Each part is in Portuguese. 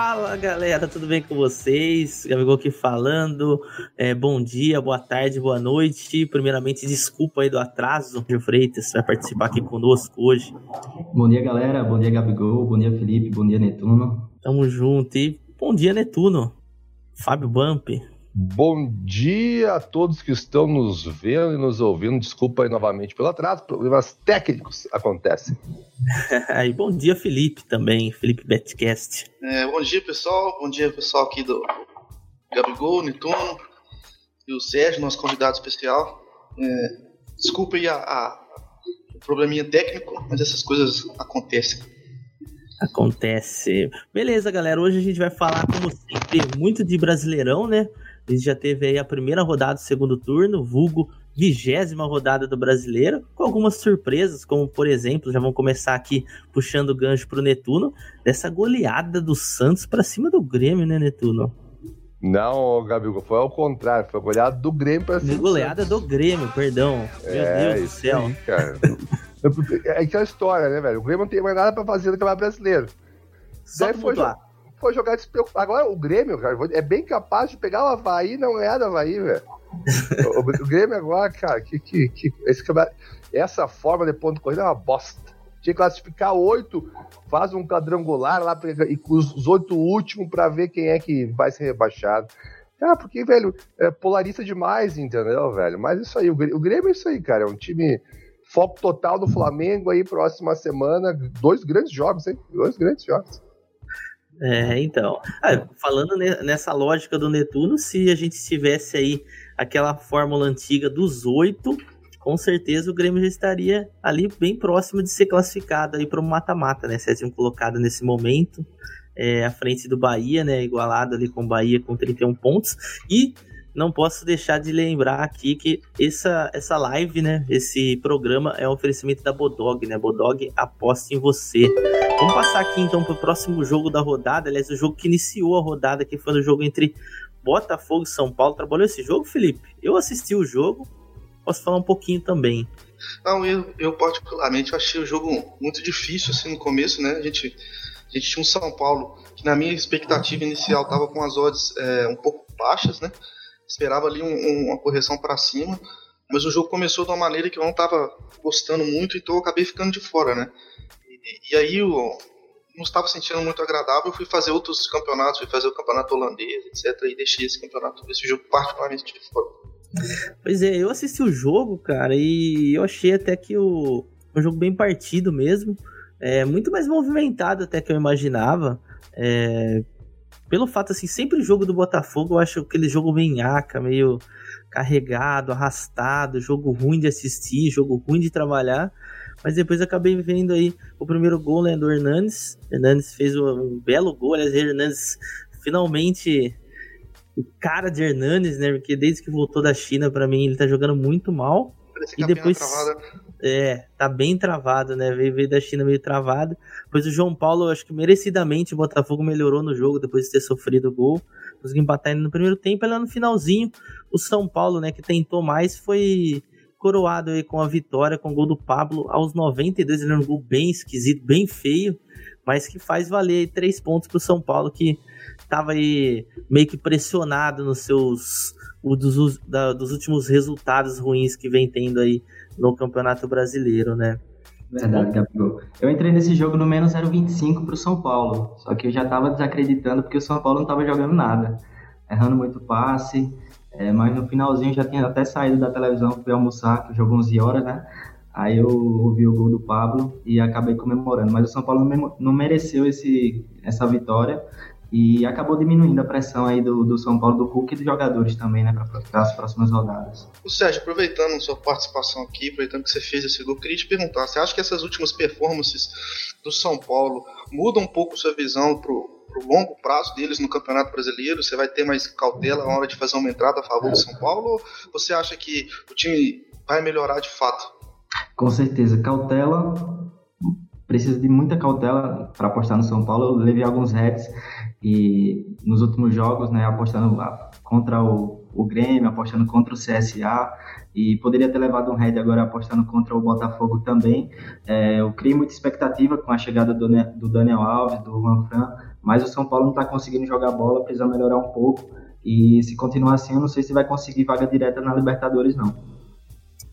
Fala galera, tudo bem com vocês? Gabigol aqui falando. É, bom dia, boa tarde, boa noite. Primeiramente, desculpa aí do atraso. Gil Freitas vai participar aqui conosco hoje. Bom dia, galera. Bom dia, Gabigol. Bom dia, Felipe. Bom dia, Netuno. Tamo junto. E bom dia, Netuno. Fábio Bump. Bom dia a todos que estão nos vendo e nos ouvindo. Desculpa aí novamente pelo atraso, problemas técnicos acontecem. e bom dia, Felipe, também, Felipe Betcast. É, bom dia, pessoal. Bom dia, pessoal aqui do Gabigol, Nituno e o Sérgio, nosso convidado especial. É, desculpa aí a, a, o probleminha técnico, mas essas coisas acontecem. Acontece. Beleza, galera. Hoje a gente vai falar, como sempre, muito de Brasileirão, né? A gente já teve aí a primeira rodada do segundo turno, vulgo vigésima rodada do Brasileiro, com algumas surpresas, como por exemplo, já vamos começar aqui puxando o gancho pro Netuno, dessa goleada do Santos para cima do Grêmio, né, Netuno? Não, Gabigol, foi ao contrário, foi a goleada do Grêmio para cima. Goleada do Grêmio, perdão. Meu é, Deus do céu. Aí, cara. é aquela história, né, velho? O Grêmio não tem mais nada para fazer no Campeonato Brasileiro. Só Daí foi, foi jogar despreocupado. Agora, o Grêmio, cara, é bem capaz de pegar o Havaí e não ganhar do Havaí, velho. o, o, Grêmio agora, cara, que, que, que esse, essa forma de ponto corrida é uma bosta. Tinha que classificar oito, faz um quadrangular lá e com os oito últimos para ver quem é que vai ser rebaixado. Ah, porque, velho, é polarista demais, entendeu, velho? Mas isso aí, o Grêmio é isso aí, cara. É um time foco total do Flamengo aí, próxima semana. Dois grandes jogos, hein? Dois grandes jogos. É, então. Ah, falando nessa lógica do Netuno, se a gente tivesse aí aquela fórmula antiga dos oito, com certeza o Grêmio já estaria ali bem próximo de ser classificado aí para o mata-mata, né? Sétimo colocado nesse momento, é, à frente do Bahia, né? Igualado ali com o Bahia com 31 pontos. E não posso deixar de lembrar aqui que essa, essa live, né? Esse programa é um oferecimento da Bodog, né? Bodog aposta em você. Vamos passar aqui então para o próximo jogo da rodada. Aliás, o jogo que iniciou a rodada, que foi o jogo entre Botafogo e São Paulo. Trabalhou esse jogo, Felipe? Eu assisti o jogo, posso falar um pouquinho também. Não, eu, eu particularmente achei o jogo muito difícil assim no começo, né? A gente, a gente tinha um São Paulo que na minha expectativa inicial estava com as odds é, um pouco baixas, né? Esperava ali um, um, uma correção para cima, mas o jogo começou de uma maneira que eu não estava gostando muito, então eu acabei ficando de fora, né? E, e aí eu não estava sentindo muito agradável, eu fui fazer outros campeonatos, fui fazer o campeonato holandês, etc, e deixei esse campeonato, esse jogo particularmente de fora. Pois é, eu assisti o jogo, cara, e eu achei até que o um jogo bem partido mesmo, é muito mais movimentado até que eu imaginava. É, pelo fato, assim, sempre o jogo do Botafogo eu acho aquele jogo bem nhaca, meio carregado, arrastado, jogo ruim de assistir, jogo ruim de trabalhar. Mas depois acabei vendo aí o primeiro gol né, do Hernandes. Hernandes fez um belo gol, aliás, Hernandes finalmente o cara de Hernandes, né? Porque desde que voltou da China, para mim, ele tá jogando muito mal. e depois é, tá bem travado, né? Veio, veio da China meio travado. Depois o João Paulo, acho que merecidamente o Botafogo melhorou no jogo depois de ter sofrido o gol. Conseguiu empatar no primeiro tempo, e lá no finalzinho, o São Paulo, né, que tentou mais, foi coroado aí com a vitória, com o gol do Pablo aos 92. Ele é um gol bem esquisito, bem feio, mas que faz valer aí três pontos pro São Paulo, que tava aí meio que pressionado nos seus. Dos, da, dos últimos resultados ruins que vem tendo aí no Campeonato Brasileiro, né? Verdade, Gabriel. Eu entrei nesse jogo no menos 0,25 para o São Paulo. Só que eu já estava desacreditando porque o São Paulo não estava jogando nada. Errando muito passe. É, mas no finalzinho já tinha até saído da televisão, fui almoçar, que jogou 11 horas, né? Aí eu ouvi o gol do Pablo e acabei comemorando. Mas o São Paulo não mereceu esse, essa vitória e acabou diminuindo a pressão aí do, do São Paulo, do Hulk e dos jogadores também, né, para as próximas rodadas. O Sérgio, aproveitando sua participação aqui, aproveitando que você fez esse gol, queria te perguntar, você acha que essas últimas performances do São Paulo mudam um pouco sua visão pro, pro longo prazo deles no Campeonato Brasileiro? Você vai ter mais cautela na hora de fazer uma entrada a favor do São Paulo? Ou você acha que o time vai melhorar de fato? Com certeza, cautela precisa de muita cautela para apostar no São Paulo. Eu levei alguns reps e nos últimos jogos, né, apostando contra o, o Grêmio, apostando contra o CSA e poderia ter levado um head agora apostando contra o Botafogo também. É, eu criei muita expectativa com a chegada do, do Daniel Alves, do Juan Fran, mas o São Paulo não está conseguindo jogar bola, precisa melhorar um pouco. E se continuar assim, eu não sei se vai conseguir vaga direta na Libertadores, não.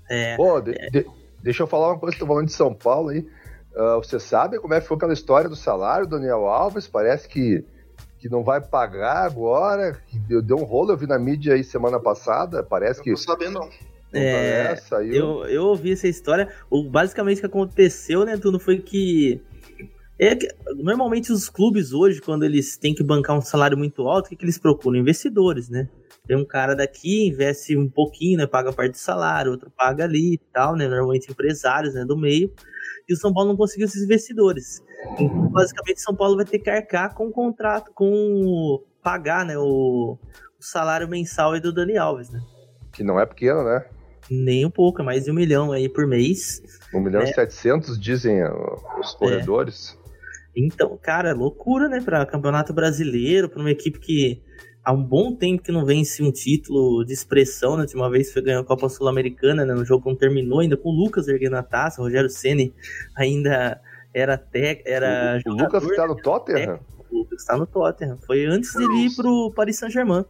É, Pô, de, é... De, deixa eu falar uma coisa, estou falando de São Paulo aí. Uh, você sabe como é que foi aquela história do salário, Daniel Alves? Parece que, que não vai pagar agora. Deu, deu um rolo, eu vi na mídia aí semana passada. Parece que. Não tô sabendo, não. É, eu, eu ouvi essa história. O, basicamente o que aconteceu, né, Tuno, foi que, é que. Normalmente os clubes hoje, quando eles têm que bancar um salário muito alto, o que, que eles procuram? Investidores, né? Tem um cara daqui, investe um pouquinho, né? Paga parte do salário, outro paga ali e tal, né? Normalmente empresários né, do meio. E o São Paulo não conseguiu esses investidores. Então, basicamente, São Paulo vai ter que arcar com o contrato, com pagar, né? O, o salário mensal do Dani Alves, né? Que não é pequeno, né? Nem um pouco, é mais de um milhão aí por mês. Um milhão e é. setecentos, dizem os corredores. É. Então, cara, loucura, né? Para campeonato brasileiro, para uma equipe que há um bom tempo que não vence um título de expressão, né? De uma vez foi ganhar a Copa Sul-Americana, né? No jogo que não terminou, ainda com o Lucas erguendo a taça, o Rogério Ceni ainda era até era o, o Lucas está no Tottenham. o Lucas está no Tottenham. Foi antes de ir pro Paris Saint-Germain.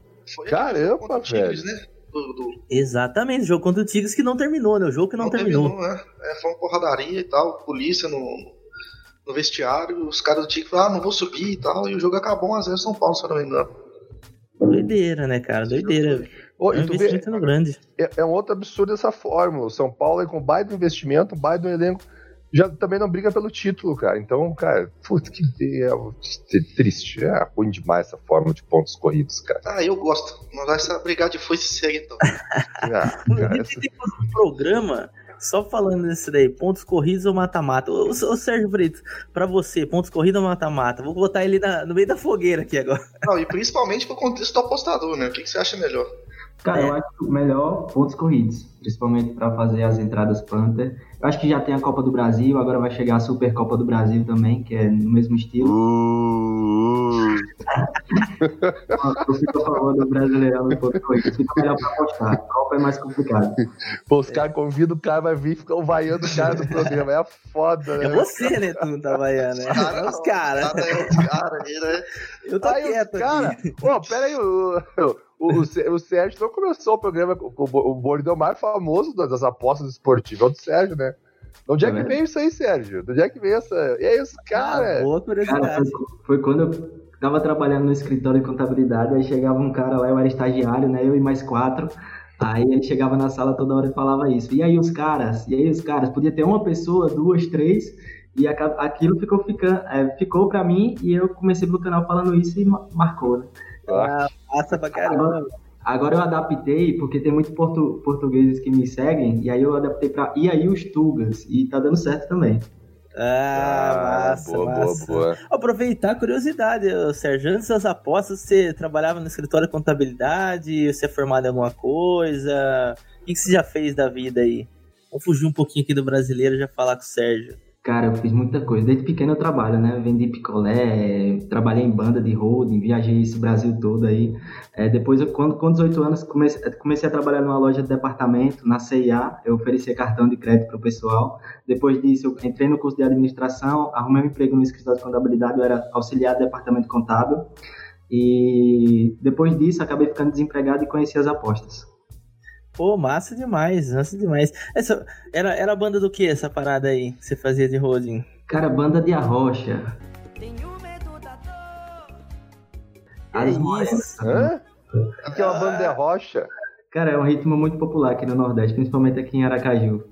Caramba, velho. Né? Do, do... Exatamente, o jogo contra o Tigres que não terminou, né? O jogo que não, não terminou. terminou né? é, foi uma porradaria e tal, polícia no, no vestiário, os caras do Tigres falaram, ah, não vou subir e tal, e o jogo acabou 1x0 São Paulo, se eu não me engano. Doideira, né, cara? Doideira. Ô, é um investimento vê, grande. É, é, um outro absurdo essa forma. O São Paulo é com baita investimento, baita elenco, já também não briga pelo título, cara. Então, cara, putz, que é, triste. É ruim demais essa forma de pontos corridos, cara. Ah, eu gosto. Mas vai brigar de foice segue, então. ah, cara, essa... tem um programa só falando desse daí, pontos corridos ou mata-mata. Ô, ô, Sérgio Brito, pra você, pontos corridos ou mata-mata? Vou botar ele na, no meio da fogueira aqui agora. Não, e principalmente pro contexto do apostador, né? O que, que você acha melhor? Cara, é. eu acho melhor pontos corridos, principalmente para fazer as entradas Panther. Eu acho que já tem a Copa do Brasil, agora vai chegar a Supercopa do Brasil também, que é no mesmo estilo. Uh. eu fico a favor do Brasileirão no pontos corridos. Fica melhor para apostar. A Copa é mais complicado. Pô, os caras convidam o cara, vai vir e ficar vaiando o cara do programa. É foda, né? É você, né, tu tá vaiando, né? Cara, os caras. Cara, né? Eu tô Aí, quieto cara, aqui. Pô, pera aí, o, o, o, Sérgio não começou o programa com o, o bordão mais famoso das apostas esportivas, é o do Sérgio, né? De onde é, que é veio isso aí, Sérgio? De onde é que veio essa. E é isso, cara? Ah, boa cara foi, foi, quando eu tava trabalhando no escritório de contabilidade, aí chegava um cara lá, eu era estagiário, né? Eu e mais quatro. Aí ele chegava na sala toda hora e falava isso. E aí os caras? E aí os caras? Podia ter uma pessoa, duas, três, e aquilo ficou ficando, é, ficou para mim e eu comecei pro canal falando isso e marcou, né? Ah, massa pra caramba. Agora, eu adaptei, porque tem muitos portu, portugueses que me seguem, e aí eu adaptei pra e aí os Tugas, e tá dando certo também. Ah, ah massa, boa, massa. Boa, boa. Aproveitar a curiosidade, Sérgio. Antes das apostas, você trabalhava no escritório de contabilidade? Você é formado em alguma coisa? O que você já fez da vida aí? Vamos fugir um pouquinho aqui do brasileiro e já falar com o Sérgio. Cara, eu fiz muita coisa. Desde pequeno eu trabalho, né? Vendi picolé, trabalhei em banda de holding, viajei esse Brasil todo aí. É, depois, eu, quando, com 18 anos, comecei, comecei a trabalhar numa loja de departamento, na CIA. Eu oferecia cartão de crédito para o pessoal. Depois disso, eu entrei no curso de administração, arrumei um emprego no escritório de contabilidade, eu era auxiliar de departamento contábil. E depois disso, acabei ficando desempregado e conheci as apostas. Pô, massa demais, massa demais. Essa, era, era banda do que essa parada aí que você fazia de holding? Cara, banda de arrocha. É isso. Hã? O que é uma banda de arrocha? Cara, é um ritmo muito popular aqui no Nordeste, principalmente aqui em Aracaju.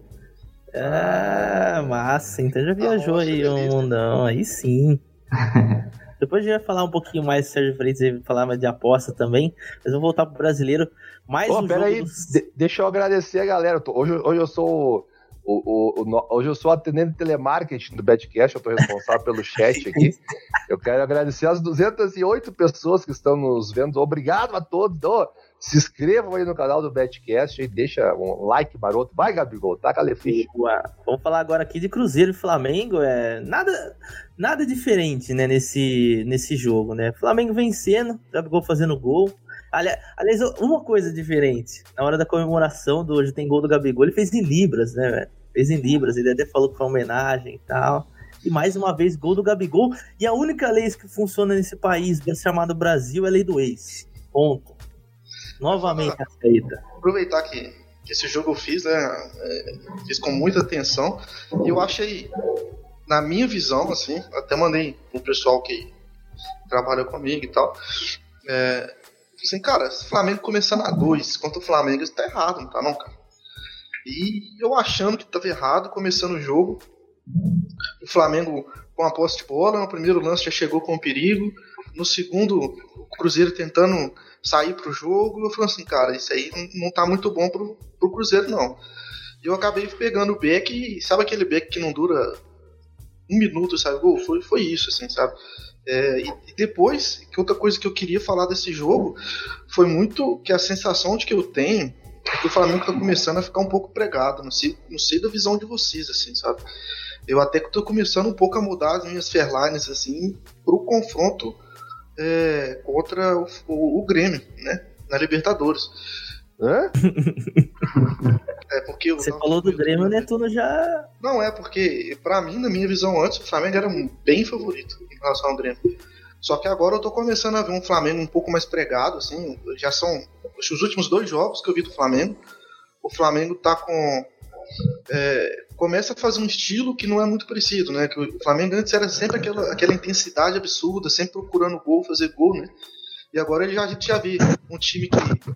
Ah, massa. Então já viajou aí o mundão, aí sim. Depois a gente vai falar um pouquinho mais do Sérgio Freitas e falar mais de aposta também. Mas vamos voltar pro brasileiro. Mais Pô, um pera aí, de deixa eu agradecer a galera. Hoje, hoje eu sou o, o, o, hoje eu sou atendente de telemarketing do Betcast, eu estou responsável pelo chat aqui. Eu quero agradecer as 208 pessoas que estão nos vendo. Obrigado a todos. Oh, se inscrevam aí no canal do Betcast e deixa um like maroto. Vai, Gabigol, taca a. Vamos falar agora aqui de Cruzeiro e Flamengo. É nada, nada diferente né, nesse, nesse jogo. né? Flamengo vencendo, Gabigol fazendo gol. Aliás, uma coisa diferente. Na hora da comemoração do hoje tem gol do Gabigol, ele fez em Libras, né, velho? Fez em Libras, ele até falou que foi uma homenagem e tal. E mais uma vez, gol do Gabigol. E a única lei que funciona nesse país, chamado Brasil, é a lei do ex. Ponto. Novamente, a saída. Aproveitar que, que esse jogo eu fiz, né? É, fiz com muita atenção. E eu achei, na minha visão, assim, até mandei pro pessoal que trabalha comigo e tal. É, assim, cara, se o Flamengo começando a dois contra o Flamengo, isso tá errado, não tá não, cara? E eu achando que tava errado, começando o jogo, o Flamengo com a posse de bola, no primeiro lance já chegou com perigo, no segundo o Cruzeiro tentando sair pro jogo, eu falei assim, cara, isso aí não, tá muito bom pro, pro Cruzeiro não. E eu acabei pegando o Beck, sabe aquele Beck que não dura um minuto, sabe? Gol, foi, foi isso, assim, sabe? É, e, e, depois, que outra coisa que eu queria falar desse jogo foi muito que a sensação de que eu tenho é que o Flamengo tá começando a ficar um pouco pregado, não sei, não sei da visão de vocês, assim, sabe? Eu até que tô começando um pouco a mudar as minhas fairlines, assim, pro confronto é, contra o, o, o Grêmio, né? Na Libertadores. Hã? É porque Você falou do Grêmio, o Netuno já. Não, é porque, para mim, na minha visão antes, o Flamengo era bem favorito em relação ao Grêmio. Só que agora eu tô começando a ver um Flamengo um pouco mais pregado, assim. Já são os últimos dois jogos que eu vi do Flamengo. O Flamengo tá com. É, começa a fazer um estilo que não é muito parecido, né? Que o Flamengo antes era sempre aquela, aquela intensidade absurda, sempre procurando gol, fazer gol, né? E agora já, a gente já vê um time que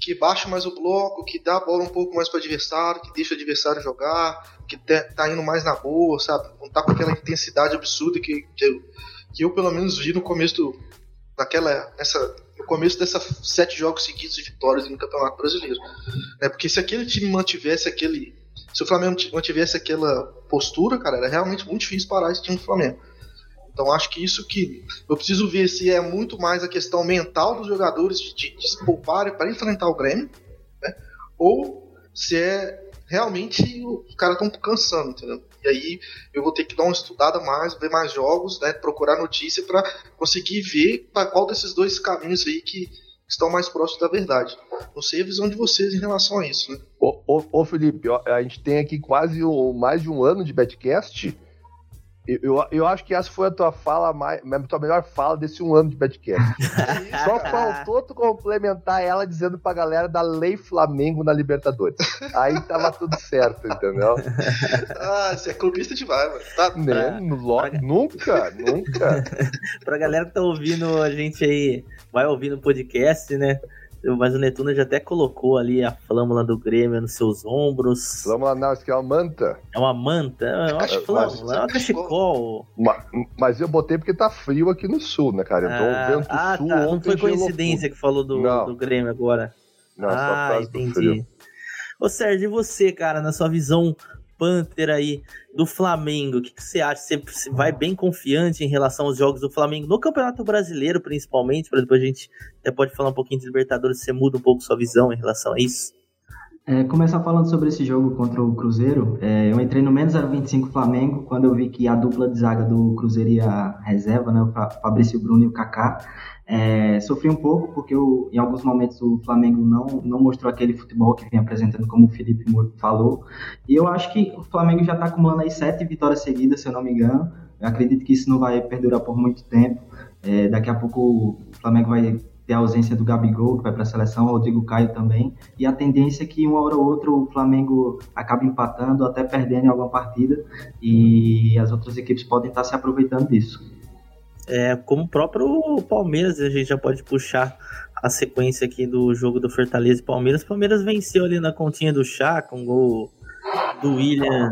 que baixa mais o bloco, que dá a bola um pouco mais para o adversário, que deixa o adversário jogar, que tá indo mais na boa, sabe? Não tá com aquela intensidade absurda que, que, eu, que eu pelo menos vi no começo do, nessa, no começo dessas sete jogos seguidos de vitórias no Campeonato Brasileiro. É porque se aquele time mantivesse aquele, se o Flamengo mantivesse aquela postura, cara, era realmente muito difícil parar esse time do Flamengo. Então acho que isso que eu preciso ver se é muito mais a questão mental dos jogadores de, de, de se pouparem para enfrentar o Grêmio, né? ou se é realmente os caras estão cansando, entendeu? E aí eu vou ter que dar uma estudada mais, ver mais jogos, né? Procurar notícia para conseguir ver qual desses dois caminhos aí que estão mais próximos da verdade. Não sei a visão de vocês em relação a isso, né? Ô, ô, ô Felipe, a gente tem aqui quase um, mais de um ano de Betcast eu, eu acho que essa foi a tua fala mais, a tua melhor fala desse um ano de podcast. Só faltou tu complementar ela dizendo pra galera da Lei Flamengo na Libertadores. Aí tava tudo certo, entendeu? Ah, você é clubista demais, mano. Tá, né? Pra... Nunca, nunca. pra galera que tá ouvindo a gente aí, vai ouvindo o podcast, né? Mas o Netuno já até colocou ali a flâmula do Grêmio nos seus ombros. Flâmula não, isso aqui é uma manta. É uma manta? É uma flâmula, é uma cachecol. Mas eu botei porque tá frio aqui no sul, né, cara? Eu tô ah, vendo ah, sul tá. Não foi coincidência que falou do, do Grêmio agora. Não, ah, entendi. Ô Sérgio, e você, cara, na sua visão Panther aí do Flamengo. O que, que você acha? Você vai bem confiante em relação aos jogos do Flamengo no Campeonato Brasileiro, principalmente, para depois a gente até pode falar um pouquinho de Libertadores, você muda um pouco sua visão em relação a isso? É, começar falando sobre esse jogo contra o Cruzeiro, é, eu entrei no menos 0,25 Flamengo quando eu vi que a dupla de zaga do Cruzeiro ia reserva, né, o Fabrício Bruno e o Kaká, é, sofri um pouco porque eu, em alguns momentos o Flamengo não, não mostrou aquele futebol que vem apresentando, como o Felipe falou. E eu acho que o Flamengo já está acumulando aí sete vitórias seguidas, se eu não me engano. Eu acredito que isso não vai perdurar por muito tempo. É, daqui a pouco o Flamengo vai ter a ausência do Gabigol, que vai para a seleção, o Rodrigo Caio também. E a tendência é que uma hora ou outra o Flamengo acabe empatando, até perdendo em alguma partida. E as outras equipes podem estar se aproveitando disso. É, como o próprio Palmeiras, a gente já pode puxar a sequência aqui do jogo do Fortaleza e Palmeiras. Palmeiras venceu ali na continha do chá com o gol do William,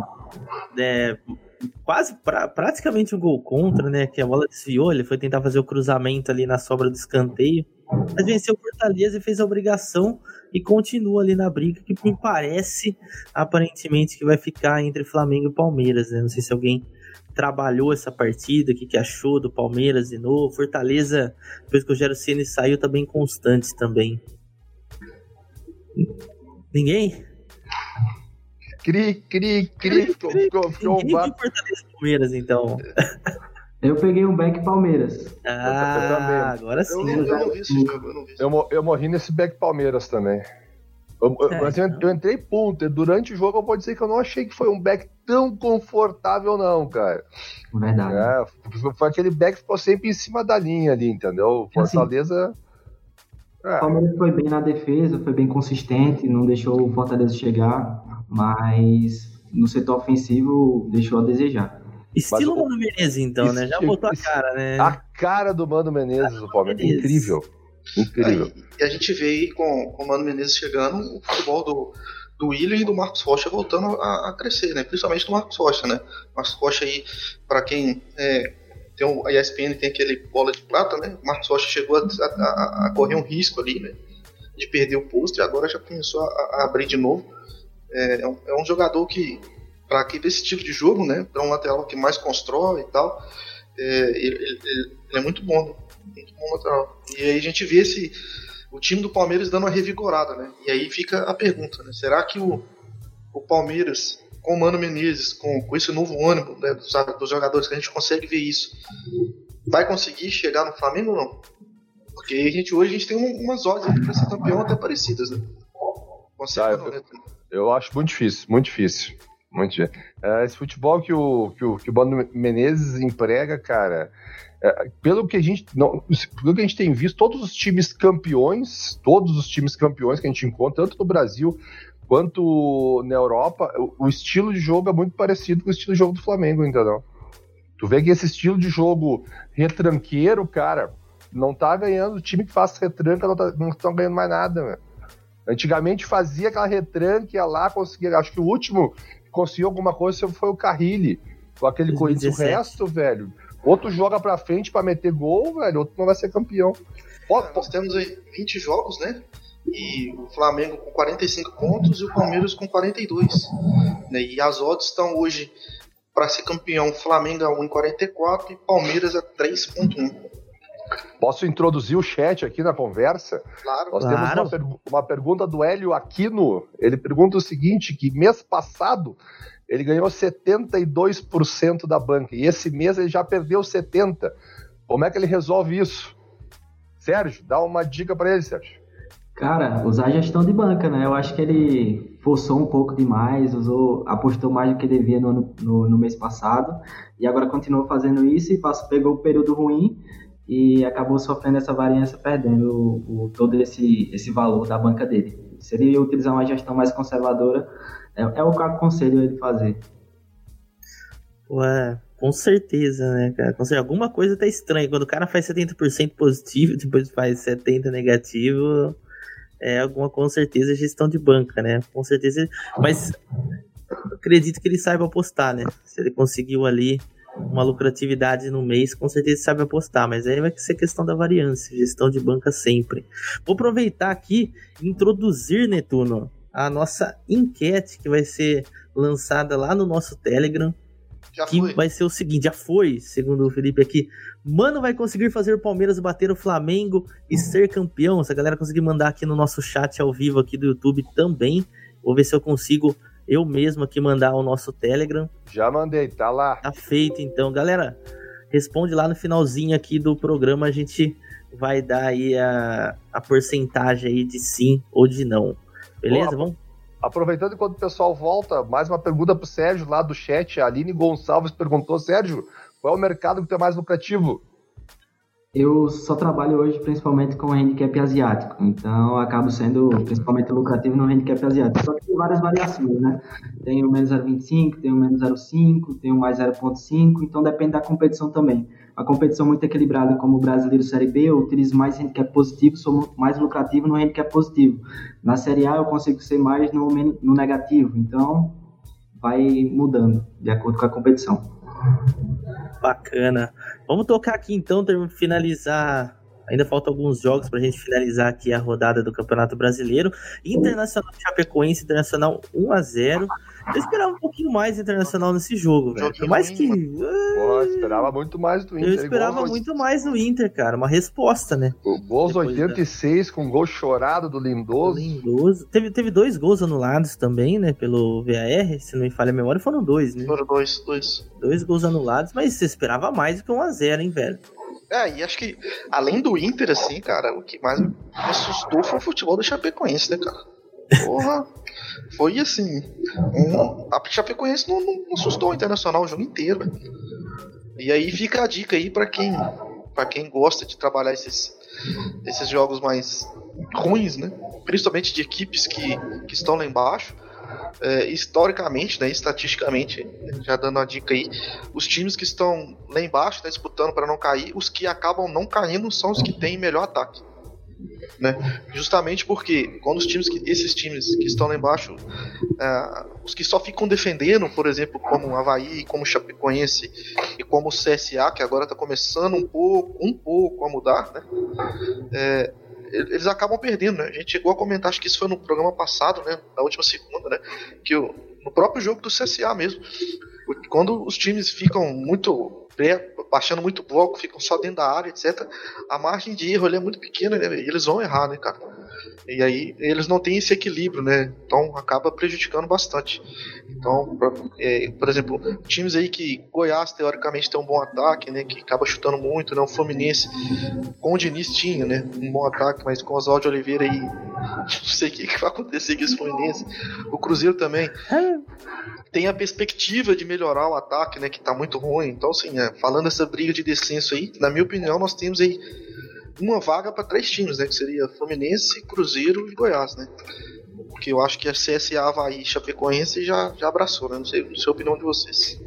é, quase pra, praticamente um gol contra, né? Que a bola desviou, ele foi tentar fazer o cruzamento ali na sobra do escanteio. Mas venceu o Fortaleza e fez a obrigação e continua ali na briga, que me parece, aparentemente, que vai ficar entre Flamengo e Palmeiras, né? Não sei se alguém trabalhou essa partida, o que, que achou do Palmeiras de novo. Fortaleza, depois que o Gero Ceni saiu, tá bem constante também. Ninguém? Cri, cri, cri. Ficou, ficou, ficou um Fortaleza Palmeiras, então. Eu peguei um back Palmeiras. Ah, agora sim. Eu, eu, não vi esse jogo, eu não vi. Eu, eu morri nesse back Palmeiras também. Eu, eu, é, então. eu entrei punter. Durante o jogo, eu vou dizer que eu não achei que foi um back tão confortável, não, cara. Verdade. É, foi aquele back que ficou sempre em cima da linha ali, entendeu? Fortaleza. Assim, é. O Palmeiras foi bem na defesa, foi bem consistente, não deixou o Fortaleza chegar, mas no setor ofensivo deixou a desejar. Estilo o... Mano Menezes, então, né? Já botou a cara, né? A cara do Mano Menezes, o Palmeiras. Incrível. Incrível. É, e a gente vê aí com, com o Mano Menezes chegando, o futebol do, do William e do Marcos Rocha voltando a, a, crescer, né? Principalmente do Marcos Rocha, né? Marcos Rocha aí, para quem é, tem um, a ESPN tem aquele bola de prata, né? O Marcos Rocha chegou a, a, a, correr um risco ali, né? De perder o posto e agora já começou a, abrir de novo. É, é, um, é um jogador que, para esse tipo de jogo, né? Para um lateral que mais constrói e tal, é, ele, ele, ele, é muito bom, né? muito bom lateral. E aí a gente vê esse o time do Palmeiras dando uma revigorada, né? E aí fica a pergunta, né? Será que o, o Palmeiras, com o Mano Menezes, com, com esse novo ônibus né, dos, dos, jogadores, que a gente consegue ver isso, vai conseguir chegar no Flamengo ou não? Porque a gente, hoje a gente tem umas odds para ser campeão até parecidas, né? Consegue, ah, eu, né? eu acho muito difícil, muito difícil. Muito. É, esse futebol que o, que o, que o Mano Menezes emprega, cara, é, pelo que a gente não, pelo que a gente tem visto, todos os times campeões, todos os times campeões que a gente encontra, tanto no Brasil quanto na Europa, o, o estilo de jogo é muito parecido com o estilo de jogo do Flamengo, entendeu? Tu vê que esse estilo de jogo retranqueiro, cara, não tá ganhando. O time que faz retranca não, tá, não estão ganhando mais nada, velho. Antigamente fazia aquela retranca, ia lá, conseguia. Acho que o último conseguiu alguma coisa foi o Carrilli, com aquele Corinthians. O resto, velho, Outro joga pra frente para meter gol, velho, outro não vai ser campeão. Ó, nós temos aí 20 jogos, né? E o Flamengo com 45 pontos e o Palmeiras com 42. Né? E as odds estão hoje para ser campeão Flamengo a 1,44 e Palmeiras a 3,1. Posso introduzir o chat aqui na conversa? Claro. Nós claro. temos uma, per uma pergunta do Hélio Aquino. Ele pergunta o seguinte: que mês passado ele ganhou 72% da banca. E esse mês ele já perdeu 70%. Como é que ele resolve isso? Sérgio, dá uma dica para ele, Sérgio. Cara, usar gestão de banca, né? Eu acho que ele forçou um pouco demais, usou, apostou mais do que devia no, no, no mês passado, e agora continuou fazendo isso e passou, pegou o período ruim e acabou sofrendo essa variância, perdendo o, o, todo esse, esse valor da banca dele. Se ele utilizar uma gestão mais conservadora, é, é o que eu aconselho ele fazer. Ué, com certeza, né, cara? Alguma coisa tá estranha. Quando o cara faz 70% positivo, depois faz 70% negativo, é alguma, com certeza, gestão de banca, né? Com certeza. Mas acredito que ele saiba apostar, né? Se ele conseguiu ali uma lucratividade no mês, com certeza sabe apostar, mas aí vai ser questão da variância, gestão de banca sempre. Vou aproveitar aqui e introduzir, Netuno, a nossa enquete que vai ser lançada lá no nosso Telegram. Já que foi. vai ser o seguinte, já foi, segundo o Felipe aqui. Mano, vai conseguir fazer o Palmeiras bater o Flamengo e ser campeão. Se a galera conseguir mandar aqui no nosso chat ao vivo aqui do YouTube também. Vou ver se eu consigo eu mesmo aqui mandar o nosso Telegram. Já mandei, tá lá. Tá feito então, galera. Responde lá no finalzinho aqui do programa, a gente vai dar aí a, a porcentagem aí de sim ou de não. Beleza? Vamos. Aproveitando enquanto o pessoal volta, mais uma pergunta pro Sérgio lá do chat. A Aline Gonçalves perguntou: Sérgio, qual é o mercado que tem mais lucrativo? Eu só trabalho hoje principalmente com handicap asiático, então acabo sendo principalmente lucrativo no handicap asiático. Só que tem várias variações, né? Tem o menos 0,25, tem o menos 0,5, tem o mais 0,5, então depende da competição também a competição muito equilibrada como o brasileiro Série B, eu utilizo mais handicap positivo, sou mais lucrativo no handicap positivo. Na Série A eu consigo ser mais no, no negativo, então vai mudando de acordo com a competição. Bacana. Vamos tocar aqui então, finalizar. Ainda faltam alguns jogos para a gente finalizar aqui a rodada do Campeonato Brasileiro. Internacional Chapecoense, Internacional 1 a 0 eu esperava um pouquinho mais internacional nesse jogo, velho. Por mais que. Pô, esperava muito mais do Inter. Eu esperava muito mais do Inter, cara. Uma resposta, né? O gols 86 da... com gol chorado do Lindoso. Lindoso. Teve, teve dois gols anulados também, né? Pelo VAR, se não me falha a memória, foram dois, né? Foram dois, dois. Dois gols anulados, mas você esperava mais do que um a zero, hein, velho? É, e acho que além do Inter, assim, cara, o que mais me assustou foi o futebol do Chapecoense, né, cara? Porra, foi assim. Um, a Chapecoense não, não, assustou o Internacional o jogo inteiro. E aí fica a dica aí para quem para quem gosta de trabalhar esses, esses jogos mais ruins, né? Principalmente de equipes que, que estão lá embaixo. É, historicamente, né, estatisticamente, já dando a dica aí, os times que estão lá embaixo, né, disputando para não cair, os que acabam não caindo são os que têm melhor ataque né? Justamente porque quando os times que esses times que estão lá embaixo, uh, os que só ficam defendendo, por exemplo, como o Havaí, como o Chapecoense e como o CSA, que agora está começando um pouco, um pouco a mudar, né? É, eles acabam perdendo, né? A gente chegou a comentar, acho que isso foi no programa passado, né? Na última segunda, né? Que o, no próprio jogo do CSA mesmo, quando os times ficam muito baixando muito bloco, ficam só dentro da área, etc. A margem de erro é muito pequena, né? E eles vão errar, né, cara? E aí eles não têm esse equilíbrio, né? Então acaba prejudicando bastante. Então, é, por exemplo, times aí que Goiás teoricamente tem um bom ataque, né? Que acaba chutando muito, né? O Fluminense com o Diniz tinha, né? Um bom ataque, mas com o Oswaldo Oliveira aí, não sei o que, que vai acontecer com esse Fluminense. O Cruzeiro também tem a perspectiva de melhorar o ataque, né? Que tá muito ruim. Então, assim, é, falando dessa briga de descenso aí, na minha opinião, nós temos aí uma vaga para três times, né? Que seria Fluminense, Cruzeiro e Goiás, né? Porque eu acho que a CSA, Havaí e Chapecoense já, já abraçou, né? Não sei, não sei a opinião de vocês.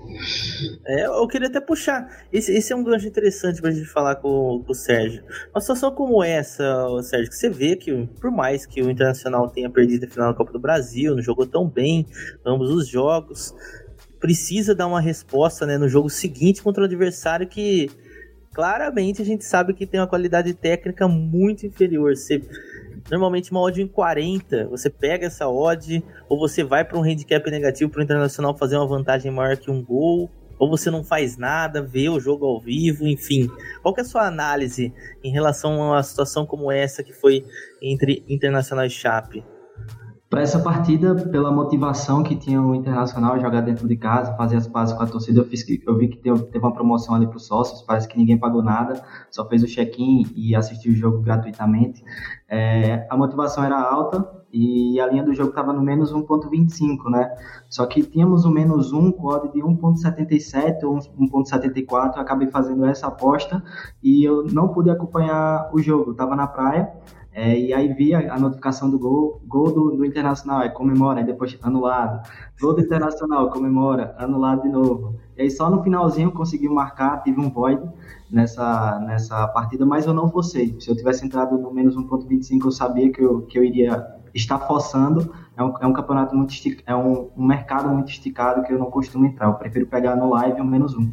É, eu queria até puxar. Esse, esse é um gancho interessante pra gente falar com, com o Sérgio. Uma situação como essa, Sérgio, que você vê que, por mais que o Internacional tenha perdido a final da Copa do Brasil, não jogou tão bem ambos os jogos, precisa dar uma resposta né, no jogo seguinte contra o adversário que claramente a gente sabe que tem uma qualidade técnica muito inferior. Você normalmente uma odd em 40, você pega essa odd ou você vai para um handicap negativo para o internacional fazer uma vantagem maior que um gol, ou você não faz nada, vê o jogo ao vivo, enfim. Qual é a sua análise em relação a uma situação como essa que foi entre Internacional e Chape? Para essa partida, pela motivação que tinha o Internacional jogar dentro de casa, fazer as pazes com a torcida, eu, fiz, eu vi que teve uma promoção ali para os sócios, parece que ninguém pagou nada, só fez o check-in e assistiu o jogo gratuitamente. É, a motivação era alta e a linha do jogo estava no menos 1.25, né? Só que tínhamos o menos 1 com odd de 1.77 ou 1.74, acabei fazendo essa aposta e eu não pude acompanhar o jogo, estava na praia é, e aí via a notificação do gol, gol do, do Internacional, aí comemora, aí depois anulado. Gol do Internacional, comemora, anulado de novo. E aí só no finalzinho conseguiu marcar, tive um void nessa, nessa partida, mas eu não forcei. Se eu tivesse entrado no menos 1.25, eu sabia que eu, que eu iria estar forçando. É um, é um campeonato muito esticado, é um, um mercado muito esticado que eu não costumo entrar. Eu prefiro pegar no live um menos um.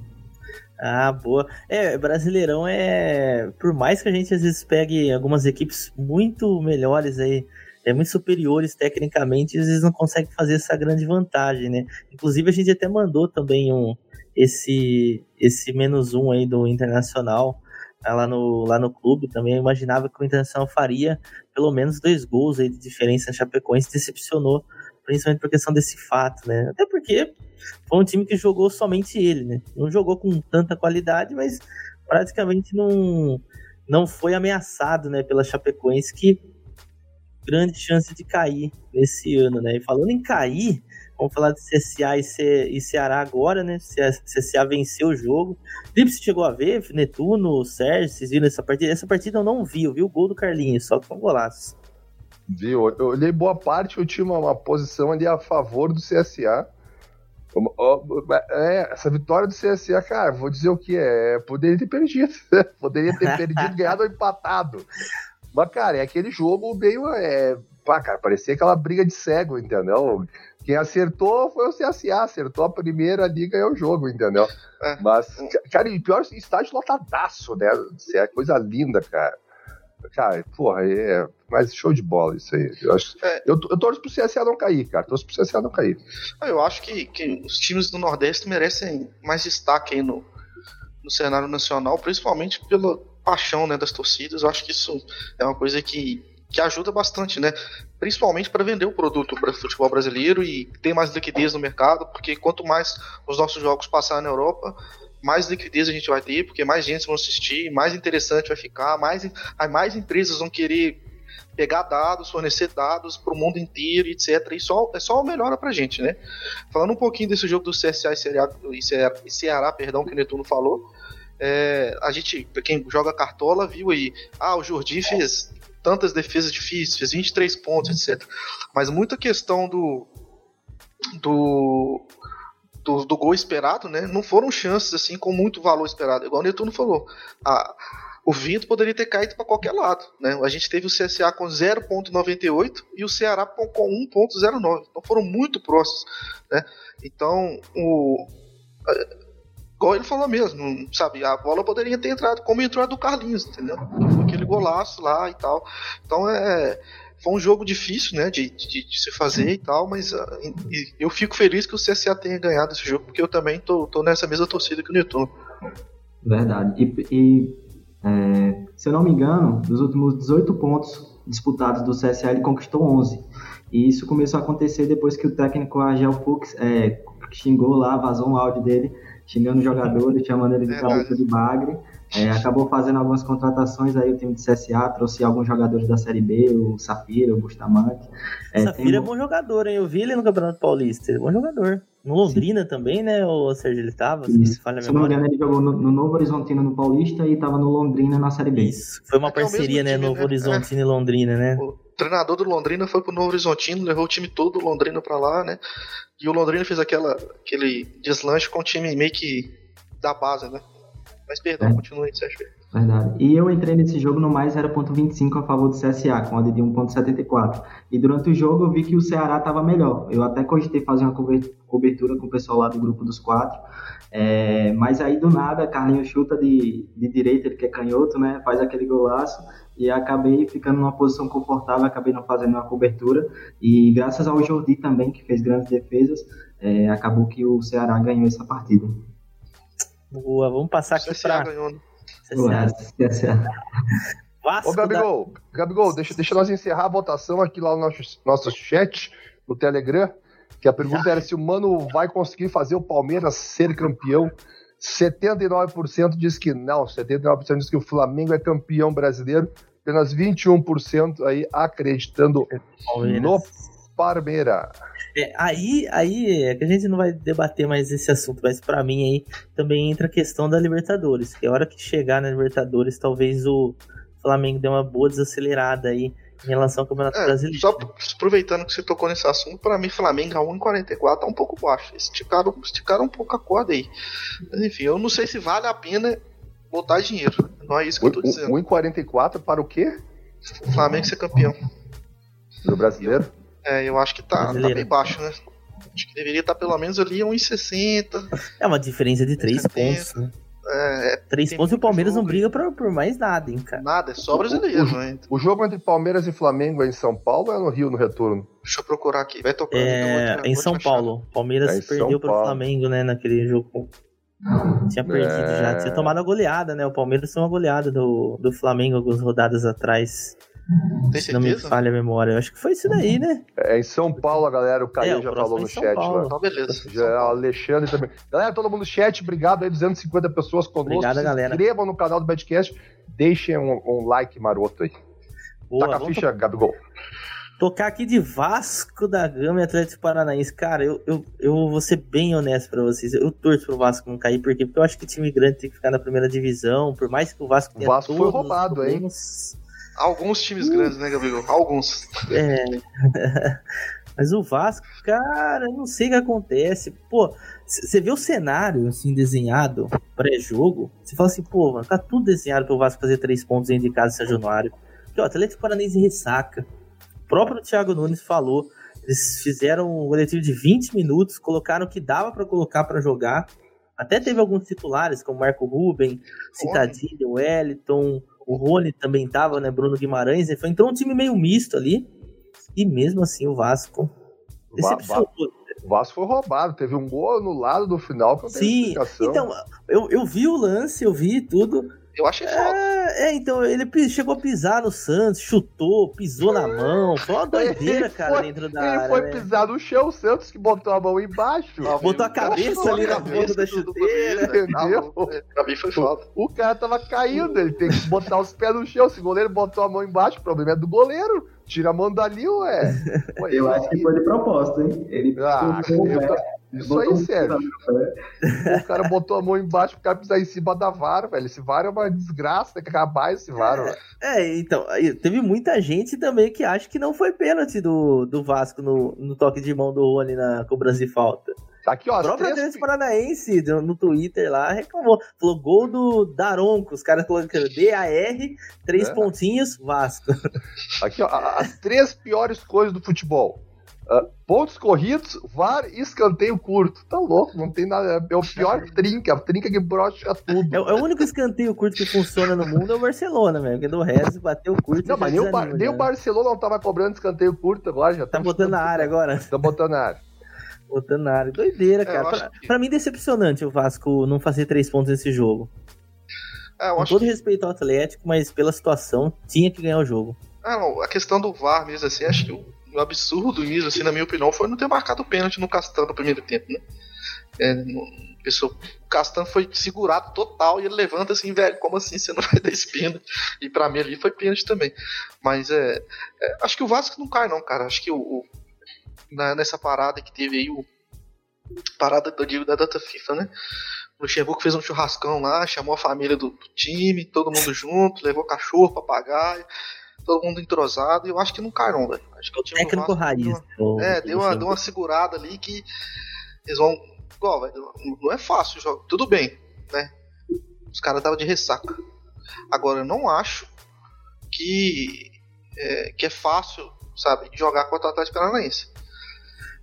Ah, boa. É, Brasileirão é. Por mais que a gente às vezes pegue algumas equipes muito melhores aí, é muito superiores tecnicamente, às vezes não consegue fazer essa grande vantagem, né? Inclusive a gente até mandou também um esse esse menos um aí do Internacional tá lá no, lá no clube também. Eu imaginava que o Internacional faria pelo menos dois gols aí de diferença na Chapecoense, decepcionou, principalmente por questão desse fato, né? Até porque foi um time que jogou somente ele, né? Não jogou com tanta qualidade, mas praticamente não, não foi ameaçado, né, pela Chapecoense, que grande chance de cair nesse ano, né? E falando em cair, vamos falar de CSA e, Ce e Ceará agora, né? CSA venceu o jogo. Felipe, chegou a ver? Netuno, Sérgio, vocês viram essa partida? Essa partida eu não vi, eu vi o gol do Carlinhos, só que foi Viu? Eu olhei boa parte, eu tinha uma, uma posição ali a favor do CSA. É, essa vitória do CSA, cara, vou dizer o que é. Poderia ter perdido. Poderia ter perdido, ganhado ou empatado. Mas, cara, é aquele jogo meio. É, pá, cara, parecia aquela briga de cego, entendeu? Quem acertou foi o CSA, acertou a primeira ali e ganhou o jogo, entendeu? É. Mas, cara, e pior, estádio lotadaço, né? É coisa linda, cara. Cara, porra, é. Mas show de bola isso aí. Eu, acho, é. eu, eu torço pro CSA não cair, cara. Torço pro CSA não cair. Ah, eu acho que, que os times do Nordeste merecem mais destaque aí no, no cenário nacional, principalmente pela paixão né, das torcidas. Eu acho que isso é uma coisa que, que ajuda bastante, né? Principalmente para vender o produto para o futebol brasileiro e ter mais liquidez no mercado, porque quanto mais os nossos jogos passarem na Europa, mais liquidez a gente vai ter, porque mais gente vão assistir, mais interessante vai ficar, mais, mais empresas vão querer pegar dados, fornecer dados para o mundo inteiro, etc. E só, é só melhora para a gente, né? Falando um pouquinho desse jogo do CSA e Ceará, e Ceará, e Ceará perdão, que o Netuno falou, é, a gente, quem joga cartola, viu aí, ah, o Jordi fez tantas defesas difíceis, fez 23 pontos, etc. Mas muita questão do, do do, do, gol esperado, né? Não foram chances assim com muito valor esperado. Igual o Netuno falou. A, o vento poderia ter caído para qualquer lado. Né? A gente teve o CSA com 0,98 e o Ceará com 1,09. Então foram muito próximos. Né? Então, o. Igual ele falou mesmo, sabe? A bola poderia ter entrado como entrou a do Carlinhos, entendeu? Aquele golaço lá e tal. Então é foi um jogo difícil, né, de, de, de se fazer e tal, mas uh, e, eu fico feliz que o CSA tenha ganhado esse jogo, porque eu também tô, tô nessa mesma torcida que o Newton. Verdade. E, e é, se eu não me engano, dos últimos 18 pontos disputados do CSA, ele conquistou 11. E isso começou a acontecer depois que o técnico Argel Fux é, xingou lá, vazou um áudio dele, xingando jogadores, chamando ele de cabeça de bagre. É, acabou fazendo algumas contratações aí, o time de CSA trouxe alguns jogadores da Série B, o Safira, o Bustamante. É, Safira tem... é bom jogador, hein? Eu vi ele no Campeonato Paulista, ele é bom jogador. No Londrina Sim. também, né? O Sérgio ele estava? Se, se não me engano, ele jogou no, no, Novo Horizontino no Paulista e estava no Londrina na Série B. Isso, foi uma é, é parceria, né? Time, Novo né? Horizontino é. e Londrina, né? O treinador do Londrina foi pro Novo Horizontino, levou o time todo do Londrina pra lá, né? E o Londrina fez aquela, aquele deslanche com o time meio que da base, né? Mas perdão, é. continue, Sérgio. Verdade. E eu entrei nesse jogo no mais 0.25 a favor do CSA, com a de 1.74. E durante o jogo eu vi que o Ceará estava melhor. Eu até cogitei fazer uma cobertura com o pessoal lá do grupo dos quatro. É, mas aí do nada, Carlinhos chuta de, de direita, ele que é canhoto, né? Faz aquele golaço. E acabei ficando numa posição confortável, acabei não fazendo uma cobertura. E graças ao Jordi também, que fez grandes defesas, é, acabou que o Ceará ganhou essa partida. Boa, vamos passar aqui para. Vasco Ô, Gabigol, da... Gabigol deixa, deixa nós encerrar a votação aqui lá no nosso, nosso chat, no Telegram, que a pergunta era se o Mano vai conseguir fazer o Palmeiras ser campeão. 79% diz que não, 79% diz que o Flamengo é campeão brasileiro, apenas 21% aí acreditando Palmeiras. no Parmeira. É, aí, aí é que a gente não vai debater mais esse assunto, mas para mim aí também entra a questão da Libertadores, que a hora que chegar na Libertadores, talvez o Flamengo dê uma boa desacelerada aí em relação ao Campeonato é, Brasileiro. Só aproveitando que você tocou nesse assunto, para mim Flamengo a 1,44 tá um pouco baixo. Esticaram, esticaram um pouco a corda aí. Mas enfim, eu não sei se vale a pena botar dinheiro. Não é isso que eu tô dizendo. 1,44 para o quê? O Flamengo ser campeão. Do brasileiro? É, eu acho que tá, tá bem baixo, né? Acho que deveria estar tá pelo menos ali 1,60. É uma diferença de 3 pontos, né? É, é Três pontos e o Palmeiras não briga por, por, mais nada, hein, cara. Nada, é só brasileiro, o, né? O jogo entre Palmeiras e Flamengo é em São Paulo ou é no Rio no retorno? Deixa eu procurar aqui, vai tocar. É, então, em São Paulo. Palmeiras é perdeu pro Flamengo, né, naquele jogo. Tinha perdido é... já, tinha tomado a goleada, né? O Palmeiras tomou uma goleada do, do Flamengo algumas rodadas atrás. Tem Se não me falha a memória. Eu acho que foi isso daí, né? É em São Paulo, galera. O Caio é, já falou no chat Paulo. lá. Então, beleza. Já, Alexandre também. Galera, todo mundo no chat, obrigado aí, 250 pessoas conosco. Obrigado, galera. Se inscrevam no canal do Badcast. Deixem um, um like maroto aí. Boa, Taca a ficha, to... Gabigol. Tocar aqui de Vasco da Gama e Atlético Paranaense. Cara, eu, eu, eu vou ser bem honesto pra vocês. Eu torço pro Vasco não cair, porque, porque eu acho que o time grande tem que ficar na primeira divisão. Por mais que o Vasco tenha O Vasco foi roubado, hein? Alguns times grandes, né, Gabriel? Alguns. É. Mas o Vasco, cara, não sei o que acontece. Pô, você vê o cenário assim desenhado pré-jogo, você fala assim, pô, mano, tá tudo desenhado pro Vasco fazer três pontos dentro de casa em São Januário. Porque, ó, Atlético Paranaense ressaca. O próprio Thiago Nunes falou, eles fizeram um coletivo de 20 minutos, colocaram o que dava para colocar para jogar. Até teve alguns titulares, como Marco Ruben, Citadilha, Wellington, o Rony também tava, né? Bruno Guimarães. Foi, entrou um time meio misto ali. E mesmo assim o Vasco decepcionou. O Vasco foi roubado, teve um gol anulado no final que não Sim, então, eu, eu vi o lance, eu vi tudo. Eu achei foda. É, é, então, ele chegou a pisar no Santos, chutou, pisou na mão. Foi uma doideira, cara, foi, dentro da ele área. Ele foi né? pisar no chão, o Santos que botou a mão embaixo. Ah, botou a cabeça ali na ponta da chuteira. Entendeu? Pra mim foi foda. O cara tava caindo, ele tem que botar os pés no chão. Se o goleiro botou a mão embaixo, o problema é do goleiro. Tira a mão dali, ué. ué eu acho que foi de propósito, hein? Ele ah, eu, isso aí, sério. o cara botou a mão embaixo, o cara precisa em cima da vara, velho. Esse VAR é uma desgraça, tem que acabar esse VAR, velho. É, então, teve muita gente também que acha que não foi pênalti do, do Vasco no, no toque de mão do Rony na cobrança de falta. Tá aqui, ó. O próprio três... Paranaense no Twitter lá reclamou. Falou gol do Daronco. Os caras colocando DAR, três é. pontinhos, Vasco. Aqui, ó. As três piores coisas do futebol. Uh, pontos corridos, VAR e escanteio curto. Tá louco, não tem nada. É o pior trinca, a trinca que brocha tudo. É, é, o único escanteio curto que funciona no mundo é o Barcelona, velho. Porque do resto bateu curto. Não, mas nem, o, Bar nem o, Barcelona não tava cobrando escanteio curto agora. Já tá botando na área agora. Tá botando na área. Botando na área. Doideira, é, cara. Pra, que... pra, mim, decepcionante o Vasco não fazer três pontos nesse jogo. É, Com todo que... respeito ao Atlético, mas pela situação, tinha que ganhar o jogo. Ah, não, a questão do VAR mesmo, assim, acho que o absurdo mesmo, assim, na minha opinião, foi não ter marcado o pênalti no Castan no primeiro tempo, né? É, no, pessoa, o Castan foi segurado total e ele levanta assim, velho, como assim você não vai dar esse pênalti? E pra mim ali foi pênalti também. Mas é, é, Acho que o Vasco não cai, não, cara. Acho que o, o na, nessa parada que teve aí, o parada do dia da data FIFA, né? O Luxemburgo fez um churrascão lá, chamou a família do, do time, todo mundo junto, levou cachorro, papagaio todo mundo entrosado, e eu acho que não caíram, velho. Acho que o time técnico raiz. Deu uma, é, deu uma, deu uma segurada ali que eles vão. Igual, velho, não é fácil o jogo. Tudo bem, né? Os caras estavam de ressaca. Agora, eu não acho que é, que é fácil, sabe, jogar contra o Atlético Paranaense.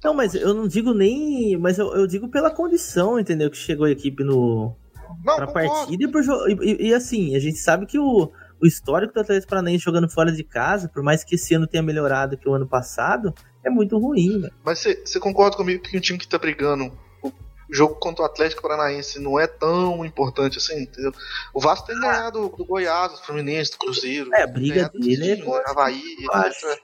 Não, mas eu não digo nem. Mas eu, eu digo pela condição, entendeu? Que chegou a equipe no. Não, pra partida e, por, e, e, assim, a gente sabe que o, o histórico do Atlético Paranaense jogando fora de casa, por mais que esse ano tenha melhorado que o ano passado, é muito ruim, velho. Mas você concorda comigo que um time que tá brigando o jogo contra o Atlético Paranaense não é tão importante assim, entendeu? O Vasco tem ganhado do, Goiás, do Fluminense, do Cruzeiro. É, a briga dele é do Havaí, etc.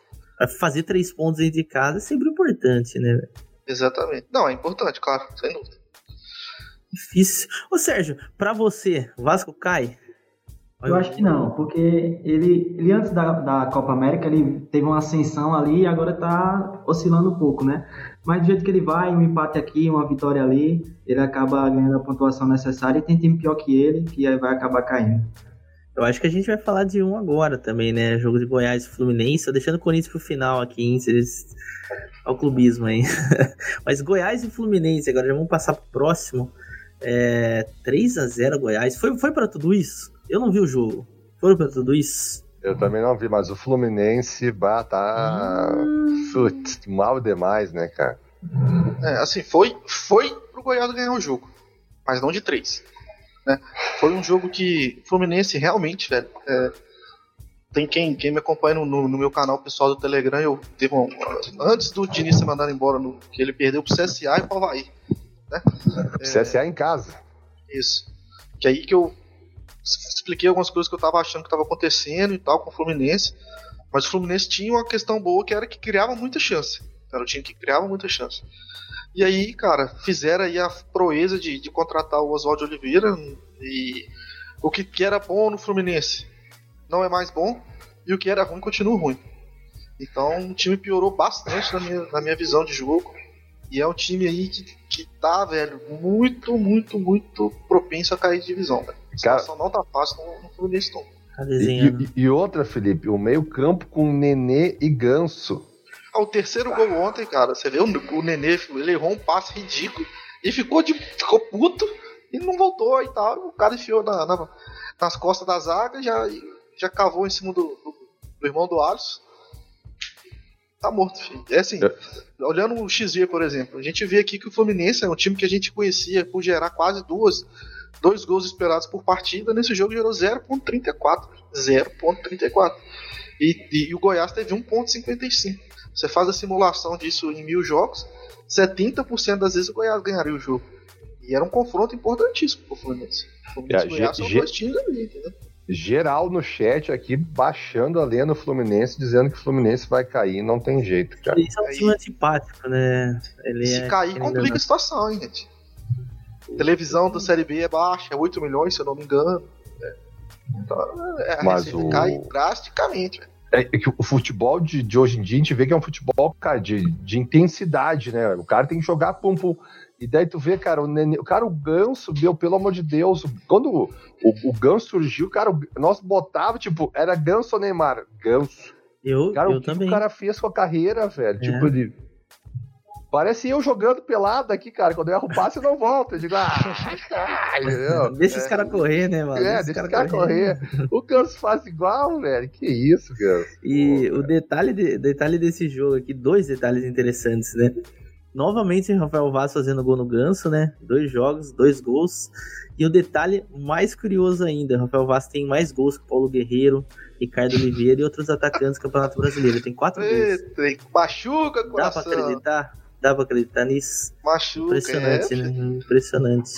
Fazer três pontos dentro de casa é sempre importante, né? Exatamente. Não, é importante, claro, sem dúvida. Difícil. Ô Sérgio, pra você, o Vasco cai? Eu acho que não, porque ele, ele antes da, da Copa América ele teve uma ascensão ali e agora tá oscilando um pouco, né? Mas do jeito que ele vai, um empate aqui, uma vitória ali, ele acaba ganhando a pontuação necessária e tem time pior que ele, que aí vai acabar caindo. Eu acho que a gente vai falar de um agora também, né? Jogo de Goiás e Fluminense, deixando o Corinthians pro final aqui, hein? Eles... Ao clubismo aí. Mas Goiás e Fluminense, agora já vamos passar pro próximo. É... 3 a 0 Goiás. Foi, foi para tudo isso? Eu não vi o jogo. Foram pra tudo isso? Eu também não vi, mas o Fluminense bah, tá hum. Putz, mal demais, né, cara? É, assim, foi, foi pro Goiás ganhar o jogo, mas não de três. Né? Foi um jogo que o Fluminense realmente, velho. É, tem quem, quem me acompanha no, no, no, meu canal pessoal do Telegram, eu teve um, antes do Diniz ser mandado embora, no, que ele perdeu pro CSA e pro Havaí. Né? É, CSA em casa. Isso. Que aí que eu expliquei algumas coisas que eu tava achando que tava acontecendo e tal com o Fluminense. Mas o Fluminense tinha uma questão boa que era que criava muita chance. Era o time que criava muita chance. E aí, cara, fizeram aí a proeza de, de contratar o Oswaldo Oliveira. E o que, que era bom no Fluminense não é mais bom. E o que era ruim continua ruim. Então o time piorou bastante na minha, na minha visão de jogo. E é um time aí que, que tá, velho, muito, muito, muito propenso a cair de divisão, velho. A situação não tá fácil no, no Fluminense não. Tá e, e, outra, Felipe, o meio-campo com Nenê e Ganso. Ah, o terceiro gol ontem, cara, você vê o, o Nenê, ele errou um passe ridículo e ficou, de, ficou puto e não voltou e tal. O cara enfiou na, na, nas costas da zaga e já, já cavou em cima do, do, do irmão do Alisson tá morto, filho. É assim, é. olhando o XV, por exemplo, a gente vê aqui que o Fluminense é um time que a gente conhecia por gerar quase duas, dois gols esperados por partida. Nesse jogo gerou 0.34. 0.34. E, e, e, o Goiás teve 1.55. Você faz a simulação disso em mil jogos, 70% das vezes o Goiás ganharia o jogo. E era um confronto importantíssimo pro Fluminense. O Fluminense e Goiás são dois times ali, entendeu? geral no chat aqui baixando a lenha no Fluminense, dizendo que o Fluminense vai cair, não tem jeito, cara. Isso é um time antipático, né? Ele Se é cair, complica a situação, hein, gente. Televisão da Série B é baixa, é 8 milhões, se eu não me engano. É. Então, é, a Mas o... cai drasticamente, É que o futebol de, de hoje em dia a gente vê que é um futebol, cara, de, de intensidade, né? O cara tem que jogar pum pum. E daí tu vê, cara, o, Nenê, o cara, o Ganso, meu, pelo amor de Deus, quando o, o, o Ganso surgiu, cara, o, nós botava, tipo, era Ganso ou Neymar? Ganso. Eu, cara, eu o que também. o cara fez com a carreira, velho? É. Tipo, ele. Parece eu jogando pelado aqui, cara. Quando eu erro o passe, eu não volto. Eu digo, ah, cara, Deixa é. os caras correr, né, mano? É, deixa, os caras correr. correr. o Ganso faz igual, velho. Que isso, Ganso. E Pô, o detalhe, de, detalhe desse jogo aqui, dois detalhes interessantes, né? Novamente, Rafael Vaz fazendo gol no Ganso, né? Dois jogos, dois gols. E o detalhe mais curioso ainda: Rafael Vaz tem mais gols que Paulo Guerreiro, Ricardo Oliveira e outros atacantes do Campeonato Brasileiro. Tem quatro gols. Machuca, coração. Dá pra acreditar? Dá pra acreditar nisso? Machuca, Impressionante, é, né? Impressionante.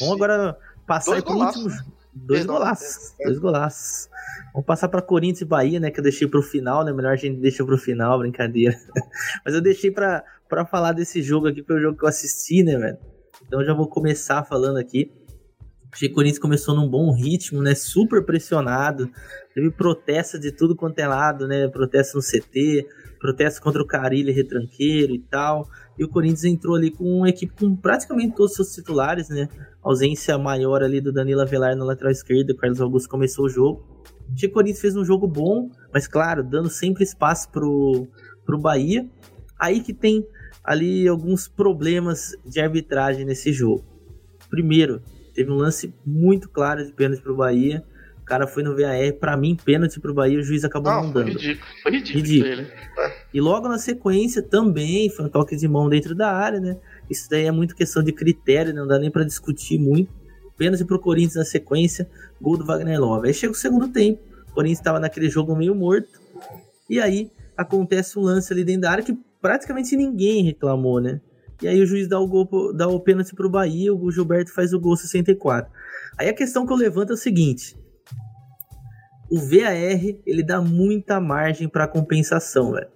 Vamos agora passar dois pro último. Dois golaços. É. Dois golaços. Vamos passar para Corinthians e Bahia, né? Que eu deixei pro final, né? Melhor a gente deixa pro final, brincadeira. Mas eu deixei para falar desse jogo aqui, que é o jogo que eu assisti, né, velho? Então eu já vou começar falando aqui. Achei que o Corinthians começou num bom ritmo, né? Super pressionado. Teve protesto de tudo quanto é lado, né? Protesto no CT, protesto contra o Carilho retranqueiro e tal. E o Corinthians entrou ali com uma equipe com praticamente todos os seus titulares, né? ausência maior ali do Danilo Avelar na lateral esquerda, o Carlos Augusto começou o jogo. O Corinthians fez um jogo bom, mas claro, dando sempre espaço pro, pro Bahia. Aí que tem ali alguns problemas de arbitragem nesse jogo. Primeiro, teve um lance muito claro de pênalti pro Bahia. O cara foi no VAR, para mim, pênalti pro Bahia, o juiz acabou não, não dando. Foi ridículo, foi ridículo. ridículo. E logo na sequência também foi um toque de mão dentro da área, né? Isso daí é muito questão de critério, não dá nem para discutir muito. Pênalti pro Corinthians na sequência, gol do Wagner Love. Aí chega o segundo tempo, o Corinthians estava naquele jogo meio morto. E aí acontece um lance ali dentro da área que praticamente ninguém reclamou, né? E aí o juiz dá o gol, dá o pênalti pro Bahia, o Gilberto faz o gol 64. Aí a questão que eu levanto é o seguinte: o VAR, ele dá muita margem para compensação, velho.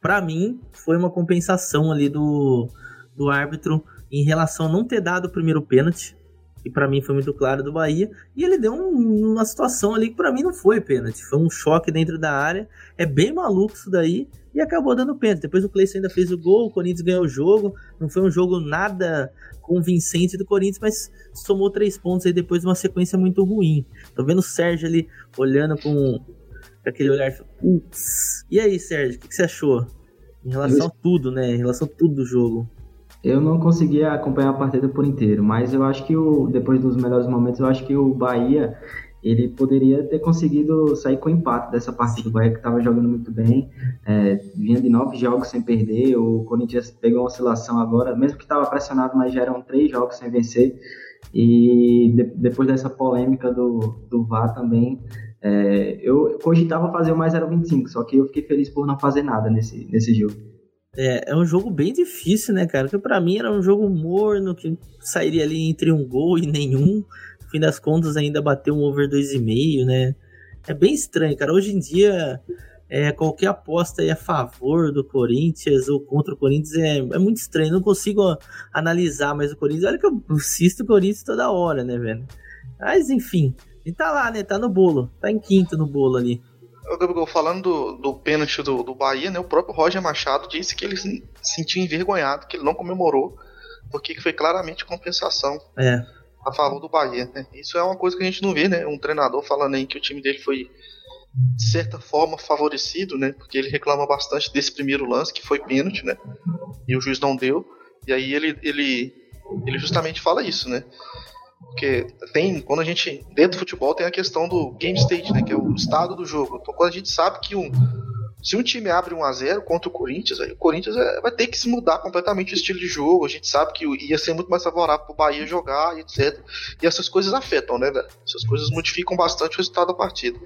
Para mim, foi uma compensação ali do do árbitro em relação a não ter dado o primeiro pênalti, que para mim foi muito claro do Bahia, e ele deu um, uma situação ali que para mim não foi pênalti, foi um choque dentro da área, é bem maluco isso daí, e acabou dando pênalti. Depois o Cleison ainda fez o gol, o Corinthians ganhou o jogo, não foi um jogo nada convincente do Corinthians, mas somou três pontos aí depois de uma sequência muito ruim. Tô vendo o Sérgio ali olhando com, com aquele olhar, Ups. E aí, Sérgio, o que, que você achou? Em relação a tudo, né? Em relação a tudo do jogo. Eu não consegui acompanhar a partida por inteiro, mas eu acho que o, depois dos melhores momentos, eu acho que o Bahia ele poderia ter conseguido sair com empate dessa partida. O Bahia que estava jogando muito bem, é, vinha de nove jogos sem perder. O Corinthians pegou uma oscilação agora, mesmo que estava pressionado, mas já eram três jogos sem vencer. E de, depois dessa polêmica do, do VAR também, é, eu cogitava fazer o mais 0,25, só que eu fiquei feliz por não fazer nada nesse, nesse jogo. É, é um jogo bem difícil, né, cara? Porque para mim era um jogo morno, que sairia ali entre um gol e nenhum. No fim das contas, ainda bateu um over 2,5, né? É bem estranho, cara. Hoje em dia, é, qualquer aposta aí a favor do Corinthians ou contra o Corinthians é, é muito estranho. Não consigo analisar mais o Corinthians. Olha que eu assisto o Corinthians toda hora, né, velho? Mas enfim, ele tá lá, né? Tá no bolo. Tá em quinto no bolo ali. Gabriel, falando do, do pênalti do, do Bahia, né, o próprio Roger Machado disse que ele se sentiu envergonhado, que ele não comemorou, porque foi claramente compensação é. a favor do Bahia. Né? Isso é uma coisa que a gente não vê, né? Um treinador falando aí que o time dele foi, de certa forma, favorecido, né? Porque ele reclama bastante desse primeiro lance, que foi pênalti, né? E o juiz não deu. E aí ele, ele, ele justamente fala isso, né? Porque tem, quando a gente, dentro do futebol, tem a questão do game state, né? Que é o estado do jogo. Então quando a gente sabe que um, se um time abre 1 a 0 contra o Corinthians, aí o Corinthians é, vai ter que se mudar completamente o estilo de jogo. A gente sabe que ia ser muito mais favorável para o Bahia jogar, etc. E essas coisas afetam, né, velho? Essas coisas modificam bastante o resultado da partida.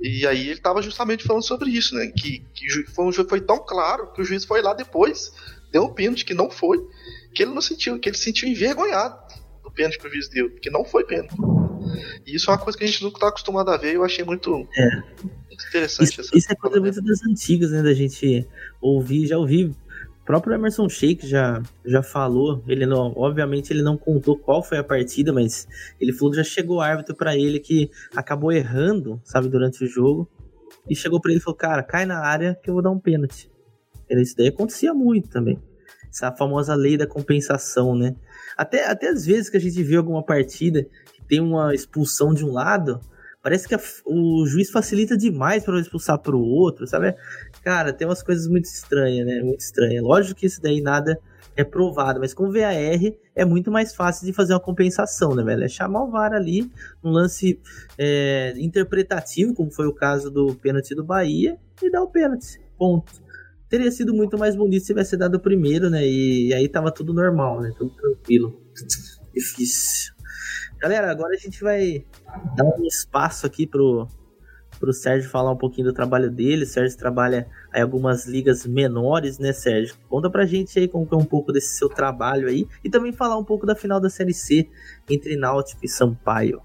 E aí ele estava justamente falando sobre isso, né? Que, que foi um jogo foi tão claro que o juiz foi lá depois, deu um pênalti que não foi, que ele não sentiu, que ele se sentiu envergonhado pênalti que o juiz deu, porque não foi pênalti. E isso é uma coisa que a gente nunca tá acostumado a ver e eu achei muito, é. muito interessante. Isso, isso é coisa muito das antigas, né? Da gente ouvir, já ouvi. O próprio Emerson Sheik já, já falou, ele não, obviamente ele não contou qual foi a partida, mas ele falou que já chegou o árbitro para ele que acabou errando, sabe, durante o jogo, e chegou para ele e falou: "Cara, cai na área que eu vou dar um pênalti". Isso daí acontecia muito também. Essa famosa lei da compensação, né? Até, até às vezes que a gente vê alguma partida que tem uma expulsão de um lado, parece que a, o juiz facilita demais para expulsar para o outro, sabe? Cara, tem umas coisas muito estranhas, né? Muito estranhas. Lógico que isso daí nada é provado, mas com VAR é muito mais fácil de fazer uma compensação, né, velho? É chamar o VAR ali, um lance é, interpretativo, como foi o caso do pênalti do Bahia, e dar o pênalti. Ponto teria sido muito mais bonito se tivesse dado o primeiro, né? E, e aí tava tudo normal, né? Tudo tranquilo. Difícil. Galera, agora a gente vai dar um espaço aqui pro, pro Sérgio falar um pouquinho do trabalho dele. O Sérgio trabalha em algumas ligas menores, né, Sérgio? Conta pra gente aí como é um pouco desse seu trabalho aí e também falar um pouco da final da Série C entre Náutico e Sampaio.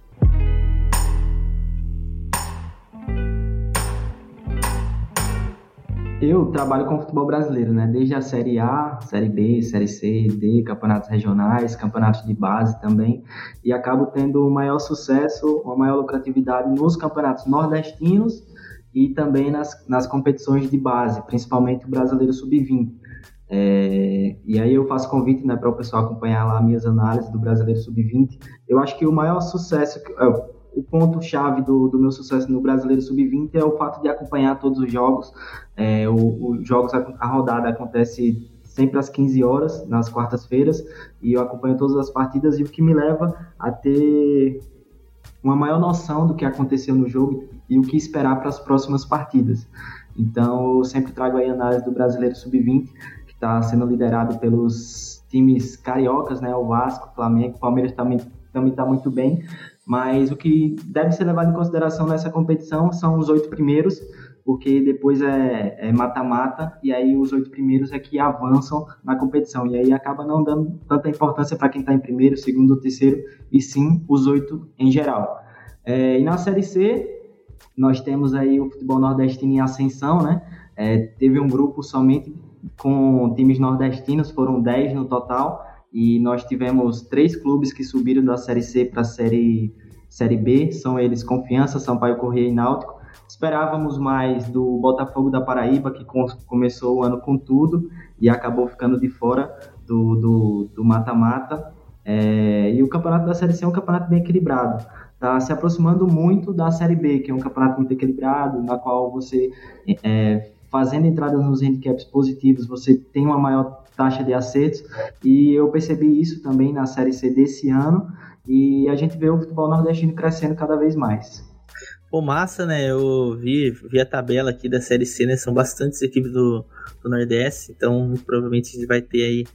Eu trabalho com futebol brasileiro, né? Desde a Série A, Série B, Série C, D, campeonatos regionais, campeonatos de base também, e acabo tendo o maior sucesso, uma maior lucratividade nos campeonatos nordestinos e também nas, nas competições de base, principalmente o Brasileiro Sub-20. É, e aí eu faço convite né, para o pessoal acompanhar lá minhas análises do Brasileiro Sub-20. Eu acho que o maior sucesso, é, o ponto-chave do, do meu sucesso no Brasileiro Sub-20 é o fato de acompanhar todos os jogos. É, os jogos, a, rodada acontece sempre às 15 horas, nas quartas-feiras, e eu acompanho todas as partidas, e o que me leva a ter uma maior noção do que aconteceu no jogo e o que esperar para as próximas partidas. Então, eu sempre trago aí a análise do Brasileiro Sub-20, que está sendo liderado pelos times cariocas, né? O Vasco, Flamengo, Palmeiras também também está muito bem, mas o que deve ser levado em consideração nessa competição são os oito primeiros, porque depois é, é mata-mata, é e aí os oito primeiros é que avançam na competição, e aí acaba não dando tanta importância para quem está em primeiro, segundo terceiro, e sim os oito em geral. É, e na Série C, nós temos aí o futebol nordestino em ascensão, né? É, teve um grupo somente com times nordestinos, foram dez no total, e nós tivemos três clubes que subiram da Série C para a série, série B, são eles Confiança, Sampaio Correia e Náutico. Esperávamos mais do Botafogo da Paraíba, que começou o ano com tudo e acabou ficando de fora do mata-mata. É, e o campeonato da Série C é um campeonato bem equilibrado. Está se aproximando muito da Série B, que é um campeonato muito equilibrado, na qual você, é, fazendo entradas nos handicaps positivos, você tem uma maior taxa de acertos. E eu percebi isso também na Série C desse ano. E a gente vê o futebol nordestino crescendo cada vez mais. Pô, massa, né? Eu vi, vi a tabela aqui da Série C, né? São bastantes equipes do, do Nordeste, então provavelmente a gente vai ter aí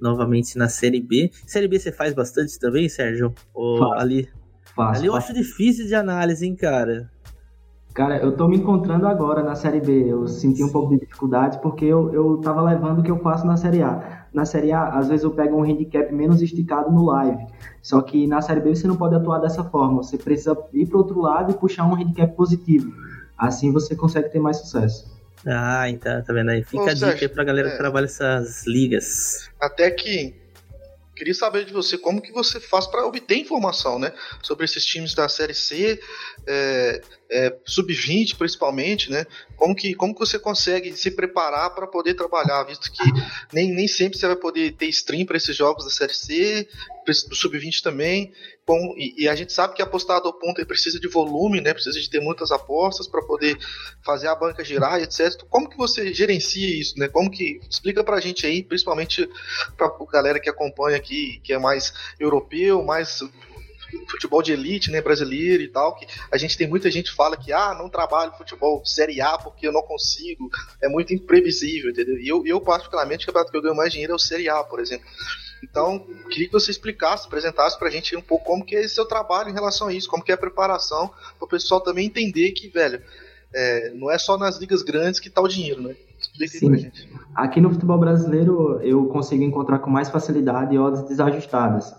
novamente na Série B. Série B você faz bastante também, Sérgio? Ou faço, ali? Faço, ali eu acho difícil de análise, hein, cara? Cara, eu tô me encontrando agora na Série B. Eu senti um pouco de dificuldade porque eu, eu tava levando o que eu faço na Série A. Na Série A, às vezes eu pego um handicap menos esticado no live. Só que na Série B você não pode atuar dessa forma. Você precisa ir pro outro lado e puxar um handicap positivo. Assim você consegue ter mais sucesso. Ah, então, tá vendo aí? Fica Ô, a dica aí pra galera é... que trabalha essas ligas. Até que Queria saber de você como que você faz para obter informação, né, sobre esses times da Série C, é, é, sub-20 principalmente, né? Como que, como que você consegue se preparar para poder trabalhar, visto que nem, nem sempre você vai poder ter stream para esses jogos da Série C, do sub-20 também. Com, e, e, a gente sabe que apostar do ponto precisa de volume, né? Precisa de ter muitas apostas para poder fazer a banca girar, etc. Como que você gerencia isso, né? Como que explica para a gente aí, principalmente para a galera que acompanha aqui, que é mais europeu, mais futebol de elite, né, brasileiro e tal, que a gente tem muita gente que fala que ah, não trabalho futebol Série A porque eu não consigo, é muito imprevisível, entendeu? E eu, eu particularmente, o campeonato que eu ganho mais dinheiro é o Série A, por exemplo. Então, queria que você explicasse, apresentasse pra gente um pouco como que é esse seu trabalho em relação a isso, como que é a preparação, para o pessoal também entender que, velho, é, não é só nas ligas grandes que tá o dinheiro, né? Explique Sim. gente. Aqui no futebol brasileiro eu consigo encontrar com mais facilidade odds desajustadas.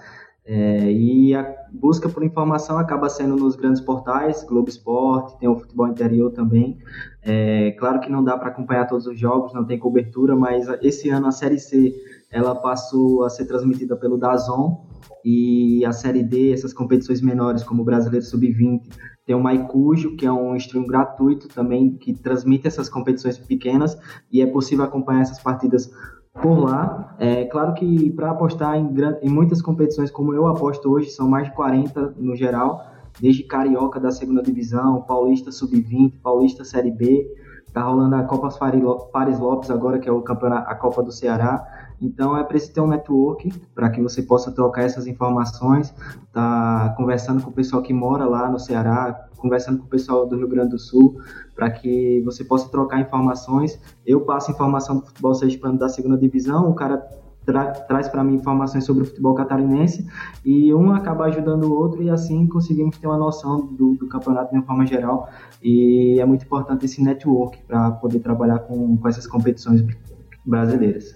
É, e a busca por informação acaba sendo nos grandes portais, Globo Esporte, tem o futebol interior também. É, claro que não dá para acompanhar todos os jogos, não tem cobertura, mas esse ano a Série C ela passou a ser transmitida pelo Dazon e a Série D, essas competições menores como o Brasileiro Sub-20, tem o Maicujo, que é um stream gratuito também que transmite essas competições pequenas e é possível acompanhar essas partidas por lá. É claro que para apostar em, em muitas competições, como eu aposto hoje, são mais de 40 no geral, desde Carioca da segunda divisão, Paulista Sub-20, Paulista Série B, tá rolando a Copa Fares Lopes agora, que é o campeonato, a Copa do Ceará. Então é preciso ter um network para que você possa trocar essas informações, tá conversando com o pessoal que mora lá no Ceará, conversando com o pessoal do Rio Grande do Sul, para que você possa trocar informações. Eu passo informação do futebol sergipano da segunda divisão, o cara tra traz para mim informações sobre o futebol catarinense e um acaba ajudando o outro e assim conseguimos ter uma noção do, do campeonato de uma forma geral e é muito importante esse network para poder trabalhar com, com essas competições brasileiras.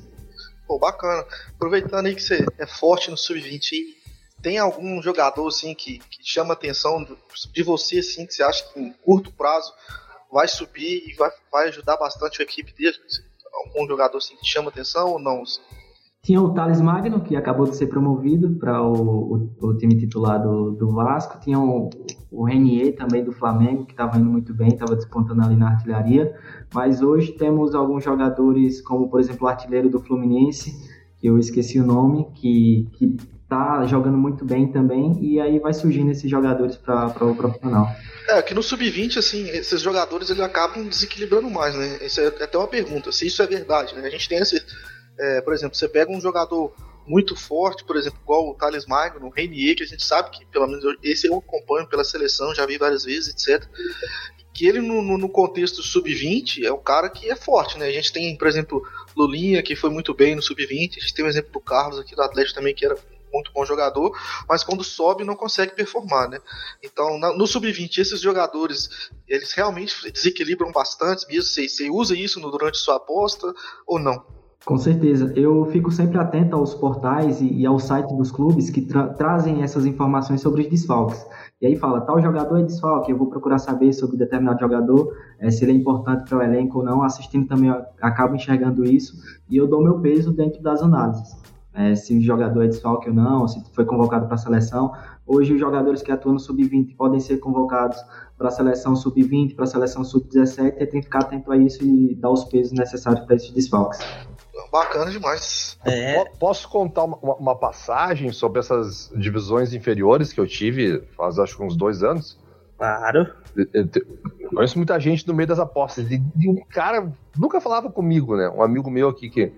Pô, bacana. Aproveitando aí que você é forte no sub-20 tem algum jogador assim que, que chama atenção de você assim que você acha que em curto prazo vai subir e vai, vai ajudar bastante a equipe dele? Algum jogador assim que chama atenção ou não? Tinha o Thales Magno, que acabou de ser promovido para o, o, o, time titular do, do Vasco. Tinha o, o Renier também do Flamengo, que estava indo muito bem, estava despontando ali na artilharia. Mas hoje temos alguns jogadores, como por exemplo o artilheiro do Fluminense, que eu esqueci o nome, que, que tá jogando muito bem também, e aí vai surgindo esses jogadores para o profissional. É, que no sub-20, assim, esses jogadores eles acabam desequilibrando mais, né? Isso é até uma pergunta, se isso é verdade, né? A gente tem esse. É, por exemplo, você pega um jogador muito forte, por exemplo, igual o Thales Magno, o Reinier, que a gente sabe que, pelo menos, esse eu acompanho pela seleção, já vi várias vezes, etc que ele no, no contexto sub-20 é um cara que é forte, né? A gente tem, por exemplo, Lulinha, que foi muito bem no sub-20, a gente tem o exemplo do Carlos aqui do Atlético também, que era muito bom jogador, mas quando sobe não consegue performar, né? Então, no sub-20, esses jogadores, eles realmente desequilibram bastante, mesmo você, você usa isso no, durante sua aposta ou não? Com certeza. Eu fico sempre atento aos portais e, e ao site dos clubes que tra trazem essas informações sobre os desfalques. E aí fala, tal jogador é desfalque, eu vou procurar saber sobre determinado jogador, é, se ele é importante para o elenco ou não. Assistindo também, acabo enxergando isso e eu dou meu peso dentro das análises é, se o jogador é desfalque ou não, se foi convocado para a seleção. Hoje, os jogadores que atuam no sub-20 podem ser convocados para a seleção sub-20, para a seleção sub-17, e tem que ficar atento a isso e dar os pesos necessários para esses desfalques. Bacana demais. É. Posso contar uma, uma, passagem sobre essas divisões inferiores que eu tive faz acho que uns dois anos? Claro. Eu, eu conheço muita gente no meio das apostas. E, e um cara nunca falava comigo, né? Um amigo meu aqui que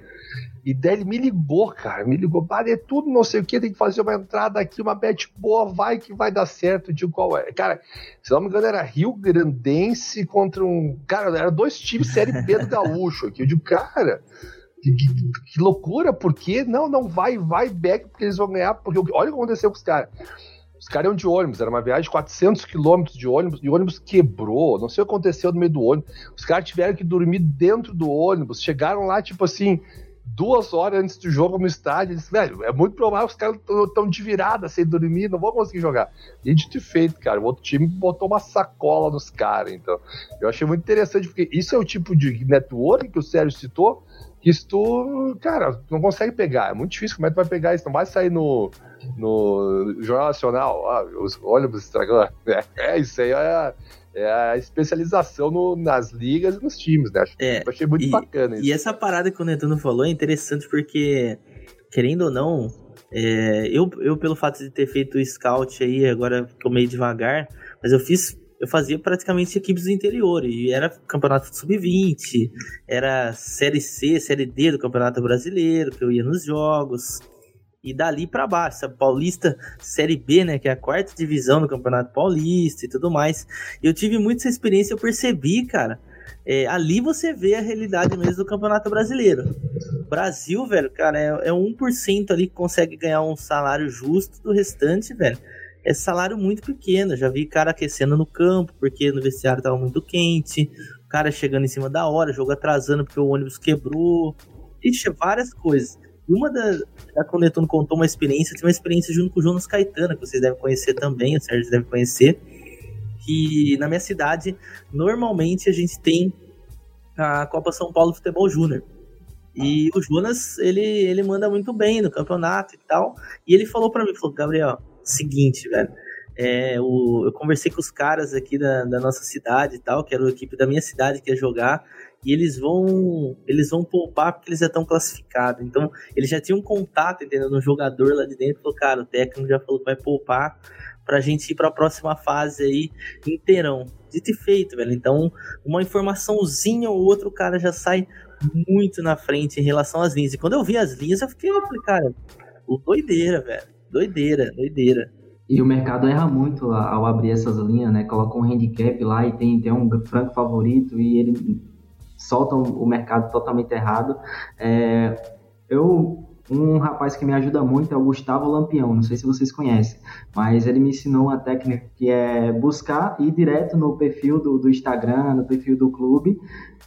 e daí ele me ligou, cara, me ligou, é tudo, não sei o que, tem que fazer uma entrada aqui, uma bet boa, vai que vai dar certo, de qual é. Cara, se não me engano, era Rio Grandense contra um. Cara, era dois times Série B do Gaúcho aqui. Eu digo, cara, que, que, que loucura, por quê? Não, não, vai, vai, back, porque eles vão ganhar, porque olha o que aconteceu com os caras. Os caras iam de ônibus, era uma viagem de 400 quilômetros de ônibus, e o ônibus quebrou, não sei o que aconteceu no meio do ônibus. Os caras tiveram que dormir dentro do ônibus, chegaram lá, tipo assim, duas horas antes do jogo no estádio. Disse, velho, é muito provável que os caras estão de virada, sem dormir, não vão conseguir jogar. E de feito, cara, o outro time botou uma sacola nos caras, então. Eu achei muito interessante, porque isso é o tipo de network que o Sérgio citou, isso tu, cara, não consegue pegar. É muito difícil, como é que tu vai pegar isso? Não vai sair no, no Jornal Nacional, ah, os ônibus estragou. É, é, isso aí é é a especialização no, nas ligas e nos times, né? Acho, é, achei muito e, bacana isso. E essa parada que o Netuno falou é interessante porque, querendo ou não, é, eu, eu, pelo fato de ter feito o scout aí, agora tô meio devagar, mas eu fiz. Eu fazia praticamente equipes do interior, e era campeonato sub-20, era Série C, Série D do Campeonato Brasileiro, que eu ia nos jogos e dali para baixo, a Paulista Série B, né, que é a quarta divisão do Campeonato Paulista e tudo mais. Eu tive muito essa experiência, eu percebi, cara, é, ali você vê a realidade mesmo do Campeonato Brasileiro. Brasil, velho, cara, é, é 1% ali que consegue ganhar um salário justo, do restante, velho, é salário muito pequeno. Já vi cara aquecendo no campo, porque no vestiário tava muito quente, o cara chegando em cima da hora, jogo atrasando porque o ônibus quebrou. Ixi, várias coisas. E uma da. A Conetone contou uma experiência, tem uma experiência junto com o Jonas Caetano, que vocês devem conhecer também, o Sérgio deve conhecer. Que na minha cidade, normalmente a gente tem a Copa São Paulo Futebol Júnior. E o Jonas, ele, ele manda muito bem no campeonato e tal. E ele falou para mim, falou, Gabriel, seguinte, velho. É, o, eu conversei com os caras aqui da, da nossa cidade e tal, que era a equipe da minha cidade que ia jogar, e eles vão eles vão poupar porque eles já estão classificados. Então, eles já tinham um contato, entendeu? No jogador lá de dentro, falou, cara, o técnico já falou que vai poupar pra gente ir pra próxima fase aí inteirão. Dito e feito, velho. Então, uma informaçãozinha ou outra, o cara já sai muito na frente em relação às linhas. E quando eu vi as linhas, eu fiquei, eu falei, cara, doideira, velho. Doideira, doideira. E o mercado erra muito ao abrir essas linhas, né? Coloca um handicap lá e tem, tem um franco favorito e ele solta o mercado totalmente errado. É, eu um rapaz que me ajuda muito é o Gustavo Lampião, não sei se vocês conhecem, mas ele me ensinou uma técnica que é buscar ir direto no perfil do, do Instagram, no perfil do clube,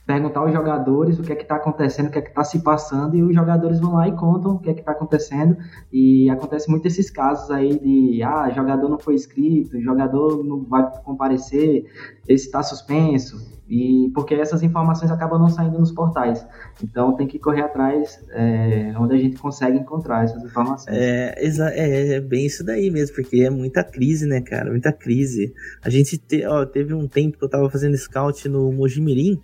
perguntar aos jogadores o que é que está acontecendo, o que é que está se passando, e os jogadores vão lá e contam o que é que está acontecendo. E acontece muito esses casos aí de ah, jogador não foi inscrito, jogador não vai comparecer, esse está suspenso. E porque essas informações acabam não saindo nos portais. Então tem que correr atrás é, onde a gente consegue encontrar essas informações. É, é, é, bem isso daí mesmo, porque é muita crise, né, cara? Muita crise. A gente te, ó, teve um tempo que eu tava fazendo scout no Mojimirim,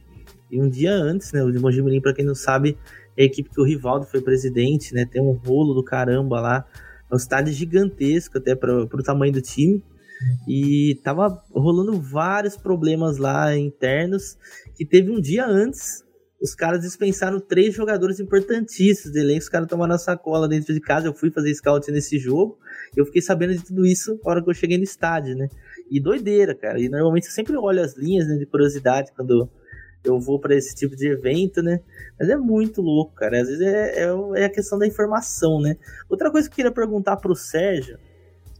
e um dia antes, né, o Mojimirim, para quem não sabe, é a equipe que o Rivaldo foi presidente, né, tem um rolo do caramba lá, é um estádio gigantesco até para o tamanho do time, e tava rolando vários problemas lá internos, que teve um dia antes, os caras dispensaram três jogadores importantíssimos do elenco, os caras tomaram a sacola dentro de casa, eu fui fazer scout nesse jogo, eu fiquei sabendo de tudo isso na hora que eu cheguei no estádio, né, e doideira, cara, e normalmente eu sempre olho as linhas né, de curiosidade quando eu vou para esse tipo de evento, né? Mas é muito louco, cara. Às vezes é, é, é, a questão da informação, né? Outra coisa que eu queria perguntar pro Sérgio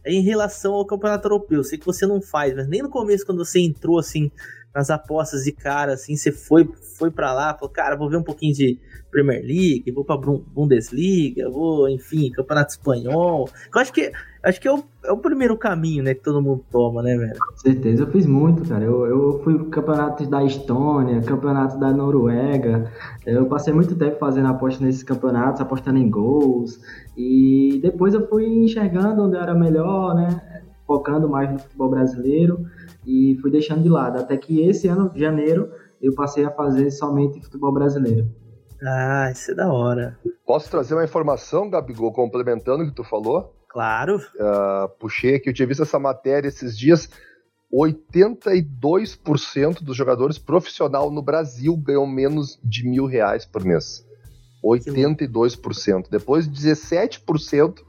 é em relação ao campeonato europeu. Sei que você não faz, mas nem no começo, quando você entrou assim nas apostas de cara, assim, você foi, foi para lá, falou, cara, vou ver um pouquinho de Premier League, vou pra Bundesliga, vou, enfim, Campeonato Espanhol. Eu acho que acho que é o, é o primeiro caminho, né, que todo mundo toma, né, velho? Com certeza, eu fiz muito, cara. Eu, eu fui pro campeonato da Estônia, campeonato da Noruega. Eu passei muito tempo fazendo apostas nesses campeonatos, apostando em gols. E depois eu fui enxergando onde era melhor, né? Focando mais no futebol brasileiro e fui deixando de lado. Até que esse ano, de janeiro, eu passei a fazer somente futebol brasileiro. Ah, isso é da hora. Posso trazer uma informação, Gabigol, complementando o que tu falou? Claro. Uh, puxei aqui, eu tinha visto essa matéria esses dias. 82% dos jogadores profissional no Brasil ganham menos de mil reais por mês. 82%. Depois 17%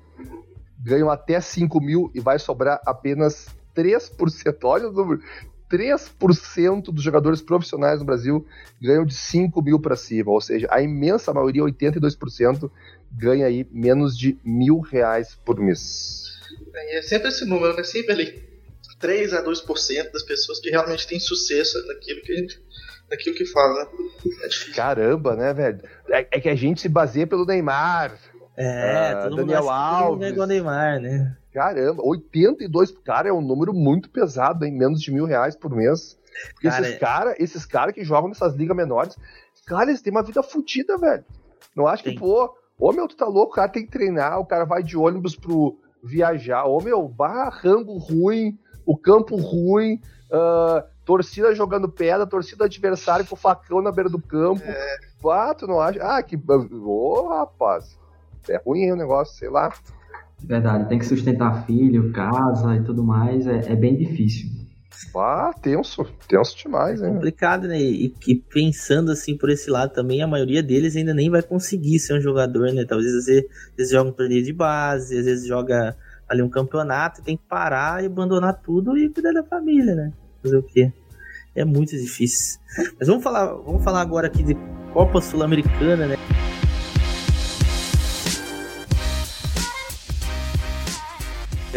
ganham até 5 mil e vai sobrar apenas 3%. Olha o número. 3% dos jogadores profissionais no Brasil ganham de 5 mil para cima, ou seja, a imensa maioria, 82%, ganha aí menos de mil reais por mês. É sempre esse número, né? Sempre ali 3 a 2% das pessoas que realmente têm sucesso naquilo que a gente, naquilo que fala, né? É Caramba, né, velho? É, é, que a gente se baseia pelo Neymar. É, uh, Daniel Alves. Que Neymar, né? Caramba, 82, cara, é um número muito pesado, hein? Menos de mil reais por mês. Porque cara, esses caras esses cara que jogam nessas ligas menores, cara, eles têm uma vida fodida, velho. Não acho que, pô, ô meu, tu tá louco, o cara tem que treinar, o cara vai de ônibus pro viajar. Ô meu, barrango ruim, o campo ruim, uh, torcida jogando pedra, torcida adversária com facão na beira do campo. É. Ah, tu não acha? Ah, que. Ô, oh, rapaz. É ruim o negócio, sei lá. Verdade, tem que sustentar filho, casa e tudo mais, é, é bem difícil. Ah, tenso, tenso demais, é complicado, né? E, e, pensando assim por esse lado também, a maioria deles ainda nem vai conseguir ser um jogador, né? Talvez às vezes, às vezes joga um torneio de base, às vezes joga ali um campeonato, tem que parar e abandonar tudo e cuidar da família, né? Fazer o quê? É muito difícil. Mas vamos falar, vamos falar agora aqui de Copa Sul-Americana, né?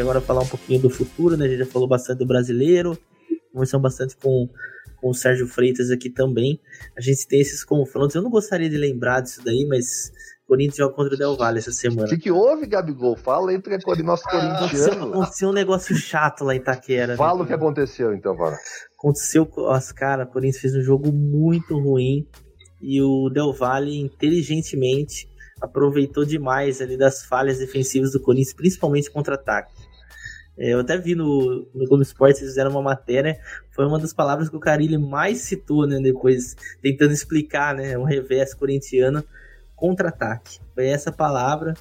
Agora falar um pouquinho do futuro, né? A gente já falou bastante do brasileiro, conversamos bastante com com o Sérgio Freitas aqui também. A gente tem esses confrontos. Eu não gostaria de lembrar disso daí, mas Corinthians joga contra o Del Valle essa semana. O que, que houve, Gabigol? Fala entre o nosso Aconteceu, corintiano. aconteceu um negócio chato lá em Itaquera. né, Fala o que cara? aconteceu, então, Vara. Aconteceu as caras, o Corinthians fez um jogo muito ruim e o Del Valle inteligentemente aproveitou demais ali das falhas defensivas do Corinthians, principalmente contra-ataque. É, eu até vi no, no Globo Esporte, eles fizeram uma matéria, foi uma das palavras que o Carilli mais citou, né, depois, tentando explicar, né, um revés corintiano, contra-ataque. Foi essa palavra.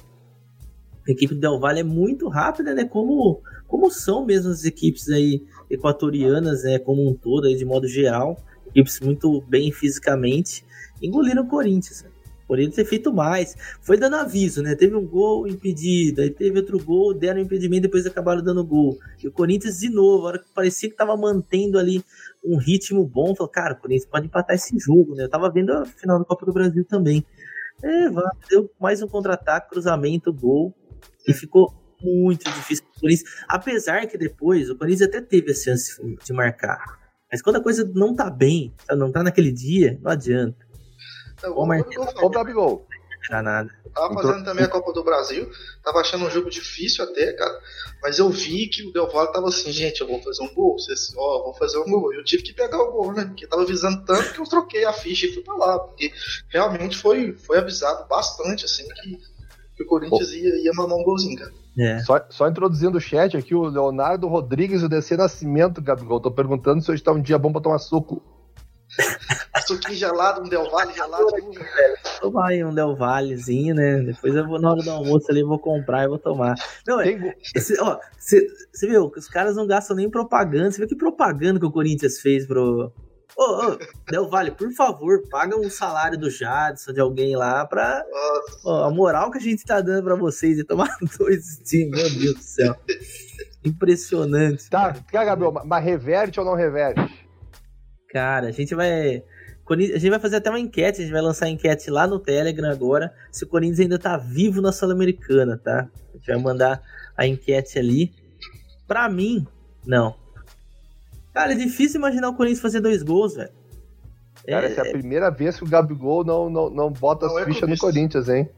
A equipe do Del Valle é muito rápida, né, como, como são mesmo as equipes aí equatorianas, né, como um todo, aí, de modo geral, equipes muito bem fisicamente, engoliram o Corinthians. Poderia ter feito mais. Foi dando aviso, né? Teve um gol impedido, aí teve outro gol, deram impedimento, depois acabaram dando gol. E o Corinthians, de novo, a hora que parecia que tava mantendo ali um ritmo bom, falou, cara, o Corinthians pode empatar esse jogo, né? Eu tava vendo a final da Copa do Brasil também. É, vai, deu mais um contra-ataque, cruzamento, gol, e ficou muito difícil pro Corinthians. Apesar que depois o Corinthians até teve a chance de marcar. Mas quando a coisa não tá bem, não tá naquele dia, não adianta. Eu, Marquinhos, eu, Ô, Gabigol, nada. tava fazendo também a Copa do Brasil, tava achando um jogo difícil até, cara. Mas eu vi que o Del Valle tava assim, gente, eu vou fazer um gol. Vocês, ó, vou fazer um gol. Eu tive que pegar o gol, né? Porque tava avisando tanto que eu troquei a ficha e fui pra lá. Porque realmente foi, foi avisado bastante, assim, que, que o Corinthians ia, ia mamar um golzinho, cara. É. só, só introduzindo o chat aqui, o Leonardo Rodrigues e o DC Nascimento, Gabigol. Tô perguntando se hoje tá um dia bom pra tomar suco. Suquinho gelado, um Del Valle gelado. tomar aí um Del Vallezinho, né? Depois eu vou na hora do almoço ali, vou comprar e vou tomar. Não, é. Esse- ó, você viu que os caras não gastam nem propaganda. Você viu que propaganda que o Corinthians fez pro. Ô, ô, Del Valle, por favor, paga um salário do Jadson, de alguém lá, pra. Ó, a moral que a gente tá dando pra vocês de tomar dois times, meu Deus do céu. Impressionante. Tá, tá, Gabriel, mas- mas reverte ou não reverte? Cara, a gente vai. A gente vai fazer até uma enquete, a gente vai lançar a enquete lá no Telegram agora, se o Corinthians ainda tá vivo na Sul-Americana, tá? A gente vai mandar a enquete ali. Pra mim, não. Cara, é difícil imaginar o Corinthians fazer dois gols, velho. Cara, essa é a primeira vez que o Gabigol não, não, não bota as é fichas no. Corinthians, hein?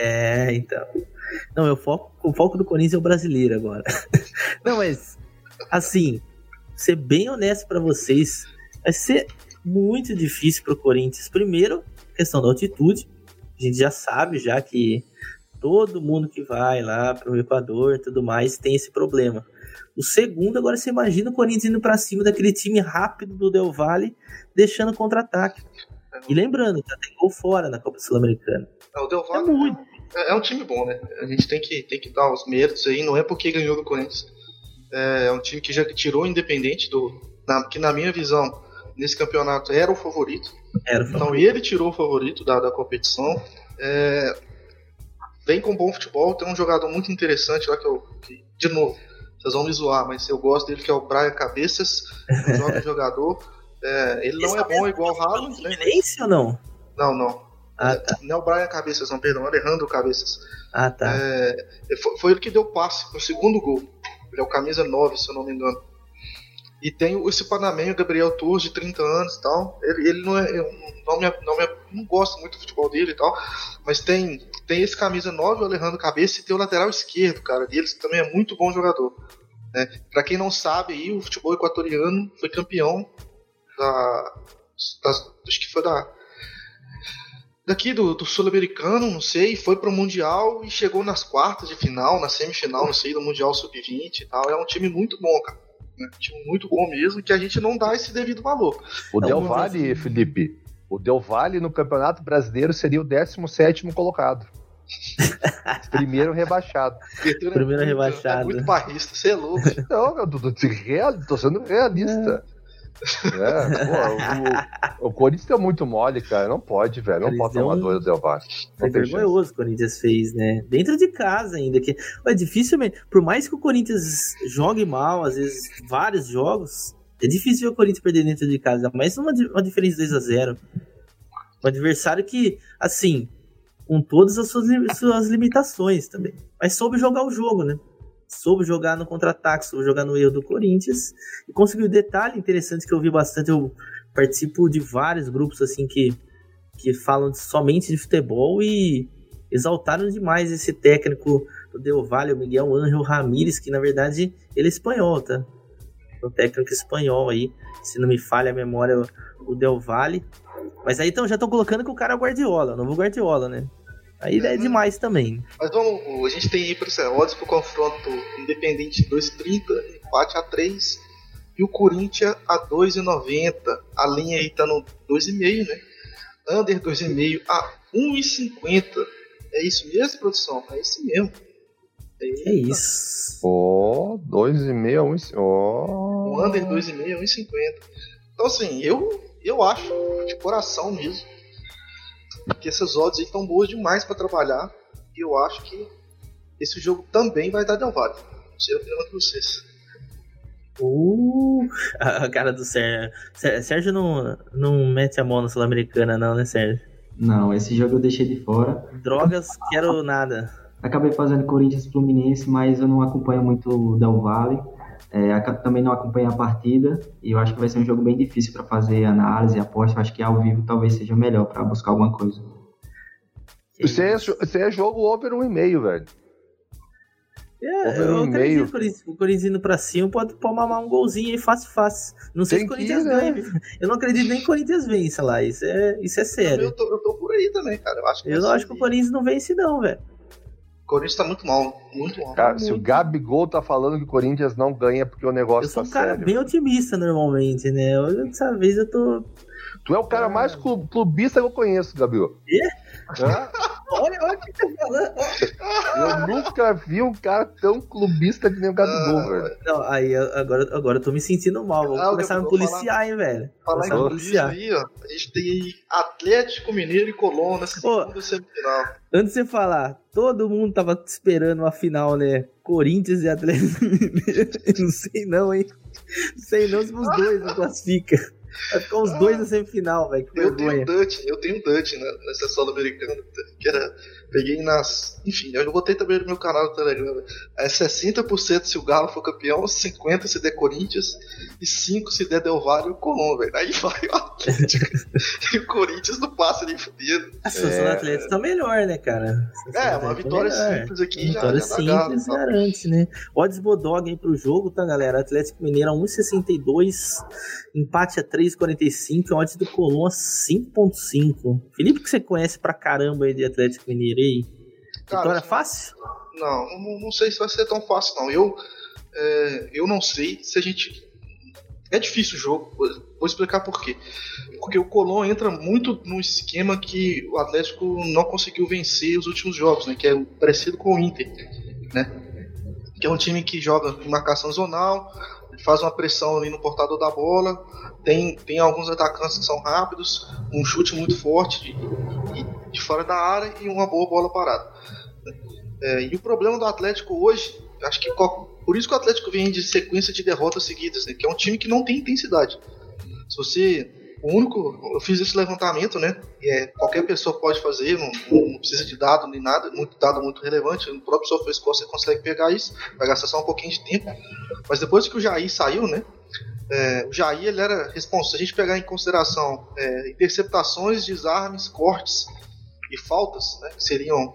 É, então. Não, eu foco, o foco do Corinthians é o brasileiro agora. Não, mas, assim, ser bem honesto pra vocês, vai ser muito difícil pro Corinthians. Primeiro, questão da altitude. A gente já sabe já que todo mundo que vai lá pro Equador e tudo mais tem esse problema. O segundo, agora você imagina o Corinthians indo pra cima daquele time rápido do Del Valle, deixando contra-ataque. E lembrando, tá, tem gol fora na Copa Sul-Americana. É, o Del É Valle muito. é, é um time bom, né? A gente tem que, tem que dar os méritos aí, não é porque ganhou do Corinthians. É, é um time que já tirou o Independente do. na- que na minha visão, nesse campeonato era o favorito. Era, Então ele tirou o favorito da, da competição. É, vem com bom futebol, tem um jogador muito interessante lá que eu. que, de novo, vocês vão me zoar, mas eu gosto dele, que é o Brian Cabeças, um jovem jogador. É, ele não é bom igual o Haaland, né? Ou não? Não, não. Ah, tá. Não é o Brian Cabeças, não, perdão, Alejandro Cabeças. Ah, tá. É, foi, foi ele que deu o passe no segundo gol. Ele é o camisa 9, se eu não me engano. E tem esse panamenho, Gabriel Torres, de 30 anos e tal. Ele, ele não é. não, me, não, me, não gosto muito do futebol dele e tal. Mas tem, tem esse camisa 9, o Alejandro Cabeça, e tem o lateral esquerdo, cara. Deles também é muito bom jogador. Né? Pra quem não sabe aí, o futebol equatoriano foi campeão da. das- acho que foi da. Daqui do, do Sul-Americano, não sei, foi pro Mundial e chegou nas quartas de final, na semifinal, não sei, do Mundial Sub-20 e tal. É um time muito bom, cara. Né? Time muito bom mesmo, que a gente não dá esse devido valor. O Não, Del Valle, Felipe, o Del Valle no Campeonato Brasileiro seria o 17º colocado. Primeiro rebaixado. Abertura Primeiro é rebaixado. É muito barrista, você é louco. Não, eu tô, tô, tô sendo realista. É, pô, o, o Corinthians é muito mole, cara. Não pode, velho. Não pode tomar dois do Del. Foi Não tem chance. vergonhoso o Corinthians fez, né? Dentro de casa ainda. Que, é dificilmente. Por mais que o Corinthians jogue mal, às vezes, vários jogos, é difícil ver o Corinthians perder dentro de casa. Mas uma, uma diferença de 2x0. Um adversário que, assim, com todas as suas, suas limitações também. Mas soube jogar o jogo, né? Soube jogar no contra-ataque, soube jogar no erro do Corinthians e conseguiu detalhe interessante que eu vi bastante. Eu participo de vários grupos assim que, que falam somente de futebol e exaltaram demais esse técnico do Del Valle, o Miguel Ángel Ramírez, que na verdade ele é espanhol, tá? Um técnico espanhol aí, se não me falha a memória, o Del Valle. Mas aí então já estão colocando que o cara é o Guardiola, novo Guardiola, né? Aí é, é demais também. Mas vamos, a gente tem aí para esse odds pro confronto Independente 2,30, empate a 3 e o Corinthians a 2,90. A linha aí tá no 2,5, né? Under 2,5 a 1,50. É isso mesmo, produção? É isso mesmo. É isso. Ó, oh, 2,5 a 1,50. Oh. O under 2,5 a 1,50. Então, assim, eu, eu acho, de coração mesmo, que essas odds aí estão boas demais para trabalhar. E eu acho que esse jogo também vai dar Del Valle. Não sei a opinião de vocês. Uh, a cara do Sérgio. Sérgio não, não mete a mão na Sul-Americana, não, né, Sérgio? Não, esse jogo eu deixei de fora. Drogas, quero nada. Acabei fazendo Corinthians Fluminense, mas eu não acompanho muito o Del Valle. É, também não acompanho a partida e eu acho que vai ser um jogo bem difícil para fazer análise e aposta. Eu acho que ao vivo talvez seja melhor para buscar alguma coisa. Você é, você é jogo over um e meio, velho. É, over eu um meio. O Corinthians indo pra cima pode, pode mamar um golzinho aí fácil, fácil. Não sei Tem se o Corinthians ganha. Né? Eu não acredito nem que o Corinthians vence lá. Isso é, isso é sério. Eu tô, eu tô por aí também, cara. Eu, acho que eu não acho que o Corinthians não vence, não, velho. O Corinthians tá muito mal, muito mal. Cara, muito. se o Gabigol tá falando que o Corinthians não ganha porque o negócio tá sério. Eu sou um cara sério. bem otimista normalmente, né? Dessa vez eu tô... Tu é o cara mais clubista que eu conheço, Gabriel. Quê? Olha, olha o que tá falando. Eu nunca vi um cara tão clubista que nem o Gabigol, ah, velho. Não, aí agora, agora eu tô me sentindo mal. Vou ah, começar a me policiar, falar, hein, velho. Falar em policiar. Aí, ó, a gente tem Atlético Mineiro e Colônia nessa segunda semifinal. Antes de você falar, todo mundo tava esperando uma final, né? Corinthians e Atlético Mineiro. Não sei não, hein? Não sei não se os dois não classificam. Vai ficar os dois na semifinal, velho. Eu tenho Dutch, eu tenho Dutch na, na sessão americana, que era. Peguei nas. Enfim, eu botei também no meu canal do Telegram. É 60% se o Galo for campeão, 50% se der Corinthians e 5% se der Del Valle e o Colom, velho. Aí vai o Atlético. e o Corinthians não passa nem fudendo. A situação é, do Atlético tá melhor, né, cara? É, uma vitória é simples aqui. Vitória já, já simples Galo, garante, né? Odds Bodog aí pro jogo, tá, galera? Atlético Mineiro a 1,62, empate a 3,45, odds do Colom a 5,5. Felipe, que você conhece pra caramba aí de Atlético Mineiro aí. Cara, Vitória fácil? Não, não, não, sei se vai ser tão fácil, não. Eu, é, eu não sei se a gente. É difícil o jogo, vou explicar por quê. Porque o Colón entra muito no esquema que o Atlético não conseguiu vencer os últimos jogos, né? Que é parecido com o Inter, né? Que é um time que joga em marcação zonal, faz uma pressão ali no portador da bola, tem, tem alguns atacantes que são rápidos, um chute muito forte de, de fora da área e uma boa bola parada. É, e o problema do Atlético hoje, acho que por isso que o Atlético vem de sequência de derrotas seguidas, né, que é um time que não tem intensidade. Se você o único, eu fiz esse levantamento, né? É, qualquer pessoa pode fazer, não, não, precisa de dado nem nada, muito dado muito relevante. No próprio SofaScore você consegue pegar isso, vai gastar só um pouquinho de tempo. Mas depois que o Jair saiu, né? É, o Jair ele era responsável. Se a gente pegar em consideração é, interceptações, desarmes, cortes e faltas, né, que seriam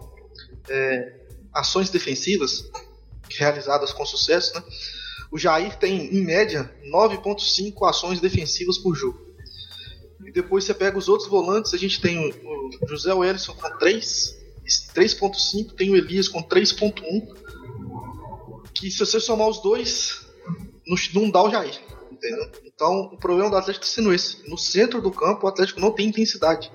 é, ações defensivas realizadas com sucesso, né, o Jair tem, em média, 9,5 ações defensivas por jogo. E depois você pega os outros volantes, a gente tem o José Wellison com 3, 3.5, tem o Elias com 3.1. Que se você somar os dois, não dá o Jair. Entendeu? Então o problema do Atlético está sendo esse. No centro do campo o Atlético não tem intensidade.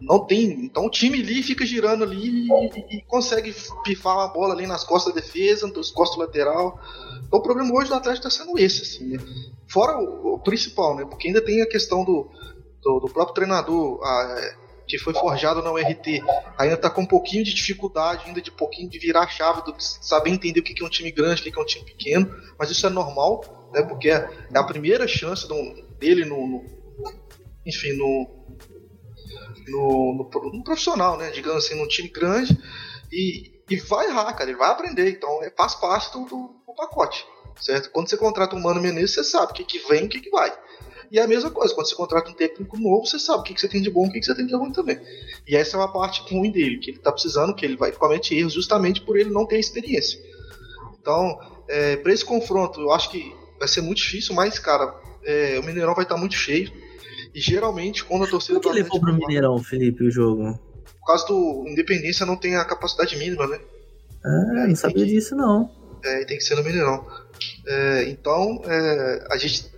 Não tem. Então o time ali fica girando ali e, e consegue pifar a bola ali nas costas da defesa, nas costas lateral. Então o problema hoje do Atlético está sendo esse, assim, né? Fora o, o, principal, né? Porque ainda tem a questão do, do, do próprio treinador a, que foi forjado na URT ainda está com um pouquinho de dificuldade, ainda de pouquinho de virar a chave, do, saber entender o que é um time grande, o que é um time pequeno, mas isso é normal, né, porque é, é a primeira chance dele no, no, enfim, no, no, no, no, profissional, né, digamos assim, num time grande, e, e vai errar, cara, ele vai aprender. Então, é, faz parte do, do, do pacote, certo? Quando você contrata um Mano Menezes, você sabe o que, que vem e o que, que vai. E é a mesma coisa, quando você contrata um técnico novo, você sabe o que, que você tem de bom e o que, que você tem de ruim também. E essa é uma parte ruim dele, que ele tá precisando, que ele vai cometer erros justamente por ele não ter experiência. Então, é, para esse confronto, eu acho que vai ser muito difícil, mas, cara, é, o Mineirão vai estar tá muito cheio. E geralmente, quando a torcida. Por que levou pro Mineirão, Felipe, o jogo? Por causa do Independência não tem a capacidade mínima, né? Ah, é, não sabia que, disso, não. É, tem que ser no Mineirão. É, então, é, a gente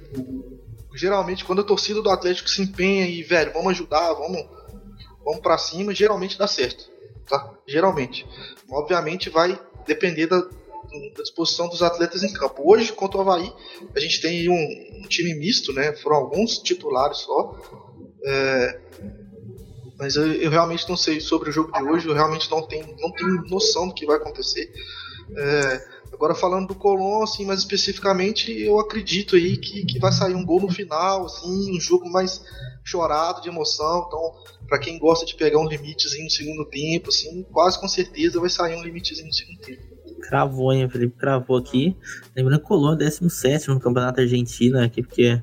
geralmente quando a torcida do Atlético se empenha e, velho, vamos ajudar, vamos, vamos para cima, geralmente dá certo, tá? Geralmente. Obviamente vai depender da, da, disposição dos atletas em campo. Hoje, contra o Havaí, a gente tem um, um time misto, né? Foram alguns titulares só. É, mas eu, eu, realmente não sei sobre o jogo de hoje, eu realmente não tenho, não tenho noção do que vai acontecer. É, Agora falando do Colón, assim, mais especificamente, eu acredito aí que, que vai sair um gol no final, assim, um jogo mais chorado de emoção. Então, para quem gosta de pegar um limitezinho no segundo tempo, assim, quase com certeza vai sair um limitezinho no segundo tempo. Cravou, hein, Felipe? Cravou aqui. Lembrando que Colón é 17 no Campeonato Argentino aqui, porque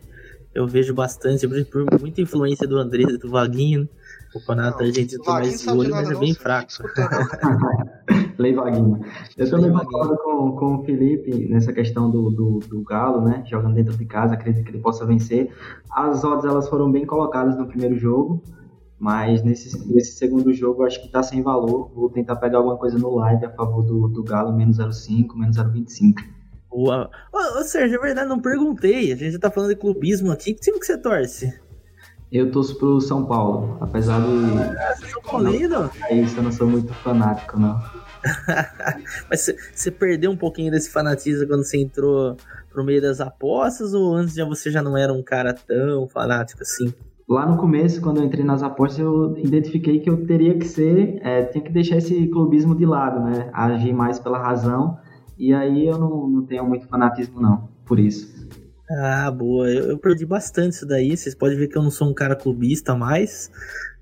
eu vejo bastante, por muita influência do Andrés e do Vaguinho. O campeonato argentino tem mais olho, mas é bem fraco. Lei Vaguinho. Eu também concordo com, com o Felipe nessa questão do, do, do, Galo, né? Jogando dentro de casa, acredito que ele possa vencer. As odds elas foram bem colocadas no primeiro jogo, mas nesse, nesse segundo jogo acho que está sem valor. Vou tentar pegar alguma coisa no live a favor do, do Galo, menos 0,5, menos 0,25. Boa. Ô, ô, Sérgio, é verdade, não perguntei. A gente já tá falando de clubismo aqui. Que time que você torce? Eu torço pro São Paulo, apesar de. Ah, São Paulino? É isso, eu não sou muito fanático, não. Mas você perdeu um pouquinho desse fanatismo quando você entrou pro meio das apostas ou antes já você já não era um cara tão fanático assim? Lá no começo, quando eu entrei nas apostas, eu identifiquei que eu teria que ser, é, tinha que deixar esse clubismo de lado, né? Agir mais pela razão. E aí eu não, não tenho muito fanatismo, não, por isso. Ah, boa. Eu, eu perdi bastante isso daí. Vocês podem ver que eu não sou um cara clubista mais.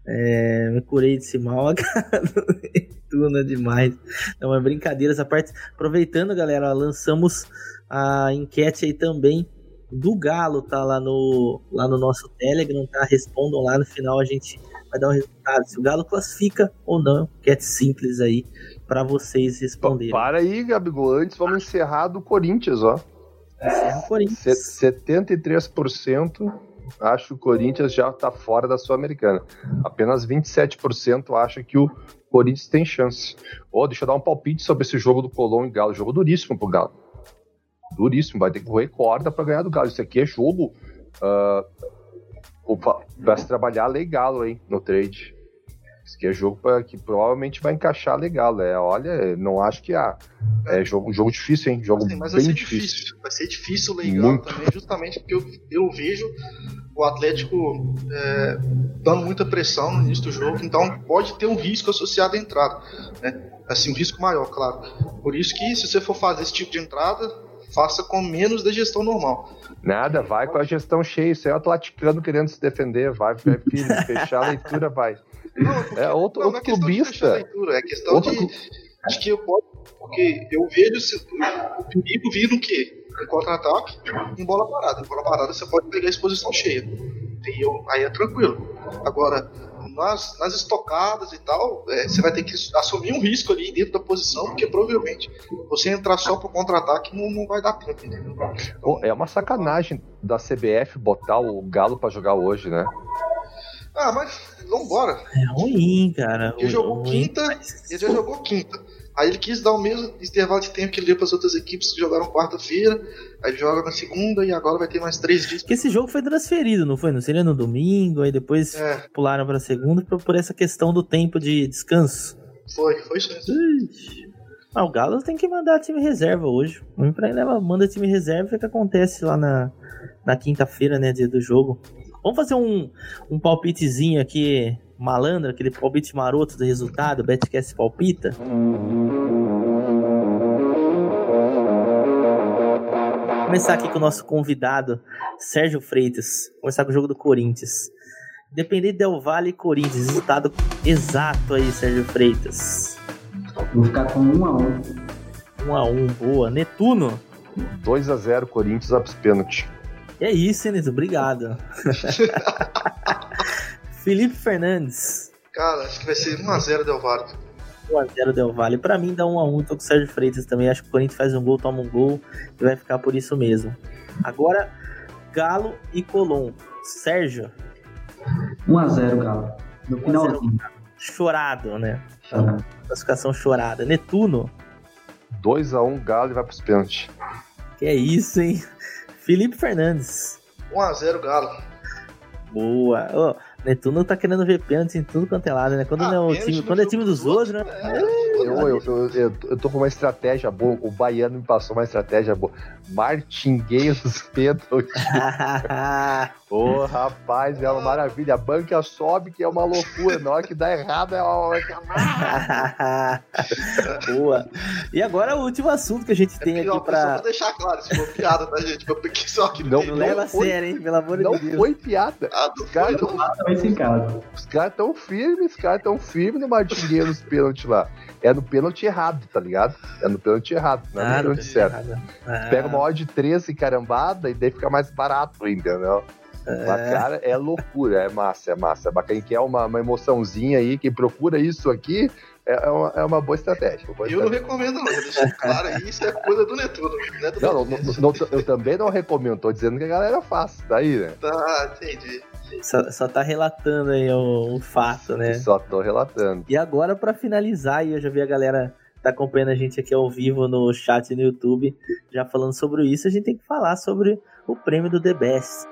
É, me curei desse mal, cara. Demais. Não, é brincadeira essa parte. Aproveitando, galera, lançamos a enquete aí também do Galo, tá lá no, lá no nosso Telegram, tá? Respondam lá no final, a gente vai dar um resultado. Se o Galo classifica ou não. Enquete simples aí para vocês responderem. Para aí, Gabigol. Antes vamos encerrar do Corinthians, ó. Encerra o Corinthians. 73% acho que o Corinthians já está fora da Sul-Americana. Apenas 27% acha que o Corinthians tem chance. Oh, deixa eu dar um palpite sobre esse jogo do Colón e Galo. Jogo duríssimo pro Galo. Duríssimo, vai ter que correr corda para ganhar do Galo. Isso aqui é jogo uh, para se trabalhar legal aí no trade. Isso aqui é jogo pra, que provavelmente vai encaixar legal. É, olha, não acho que há. É jogo, jogo difícil, hein? Jogo mas bem vai difícil. difícil. Vai ser difícil legal Muito. também, justamente porque eu, eu vejo o Atlético é, dando muita pressão no início do jogo, então pode ter um risco associado à entrada. Né? Assim, um risco maior, claro. Por isso que se você for fazer esse tipo de entrada, faça com menos da gestão normal. Nada, vai com a gestão cheia. Isso é o atleticano querendo se defender. Vai, vai filho, fechar a leitura, vai. Não, porque, é outro, não, outro não é clubista. Leitura, é questão outro... de, de que eu posso. Porque eu vejo se, o perigo vir no quê? Em contra-ataque, em bola parada. Em bola parada você pode pegar a exposição cheia. E eu, aí é tranquilo. Agora, nas, nas estocadas e tal, é, você vai ter que assumir um risco ali dentro da posição, porque provavelmente você entrar só pro contra-ataque não, não vai dar tempo, entendeu? Então, é uma sacanagem da CBF botar o Galo para jogar hoje, né? Ah, mas vambora. É ruim, cara. Ele jogou ruim, quinta, mas... ele já jogou quinta. Aí ele quis dar o mesmo intervalo de tempo que ele deu para as outras equipes que jogaram quarta-feira. Aí joga na segunda e agora vai ter mais três dias. Porque esse jogo foi transferido, não foi? Não seria no domingo, aí depois é. pularam para segunda por, por essa questão do tempo de descanso. Foi, foi isso mesmo. Ah, o Galo tem que mandar time reserva hoje. Vamos pra ele, manda time reserva e o que acontece lá na, na quinta-feira, né, dia do jogo. Vamos fazer um, um palpitezinho aqui malandro, aquele palpite maroto do resultado, Betcast palpita. Começar aqui com o nosso convidado, Sérgio Freitas. Começar com o jogo do Corinthians. Independente Del Vale e Corinthians, resultado exato aí, Sérgio Freitas. Vou ficar com 1 a 1 1 a 1 boa. Netuno. 2 a 0 Corinthians apos pênalti. É isso, hein, Neto? Obrigado. Felipe Fernandes. Cara, acho que vai ser 1x0 Del Valle. 1x0 Del Valle. Pra mim dá 1x1, tô com o Sérgio Freitas também. Acho que o Corinthians faz um gol, toma um gol e vai ficar por isso mesmo. Agora, Galo e Colom. Sérgio. 1x0 Galo. No finalzinho. Chorado, né? Chorado. Classificação chorada. Netuno. 2x1 Galo e vai pros pênaltis. Que é isso, hein? Felipe Fernandes. 1x0 Galo. Boa. Ô, Netuno tá querendo ver pênalti em tudo quanto é lado, né? Quando, Ah, não é, o time, quando é time dos dos outros, né? É, Eu, eu, eu, eu, eu tô com uma estratégia boa. O Baiano me passou uma estratégia boa. Martinguei os pênaltis. Ô, rapaz, é uma maravilha. A banca sobe, que é uma loucura. Na hora que dá errado, é uma. Boa. E agora o último assunto que a gente tem É pior, aqui pra. Só pra deixar claro, se for piada, tá, gente? Só no Não, meio. Não leva a foi. sério, hein? Pelo amor Não de Deus. foi piada. Ah, não não. Os caras tão firmes, os caras tão firmes no martingueiro nos pênaltis lá. É no pênalti errado, tá ligado? É no pênalti errado, não é no Ah, não pênalti certo. Ah, Pega uma odd de 13 carambada e daí fica mais barato, entendeu? Mas, cara, é loucura, é massa, é massa. É bacana. Quem quer uma, uma emoçãozinha aí, quem procura isso aqui, é é uma, é uma boa estratégia. uma boa Eu não estratégia. recomendo, não. Já deixei claro aí, isso é coisa do Netuno. Não é do Não, não, não, não, eu também não recomendo, tô dizendo que a galera faz, tá aí, né? Tá, entendi. Só, só tá relatando aí um, um fato, né? Só tô relatando. E agora, pra finalizar, e eu já vi a galera que tá acompanhando a gente aqui ao vivo no chat no YouTube, já falando sobre isso, a gente tem que falar sobre o prêmio do The Best.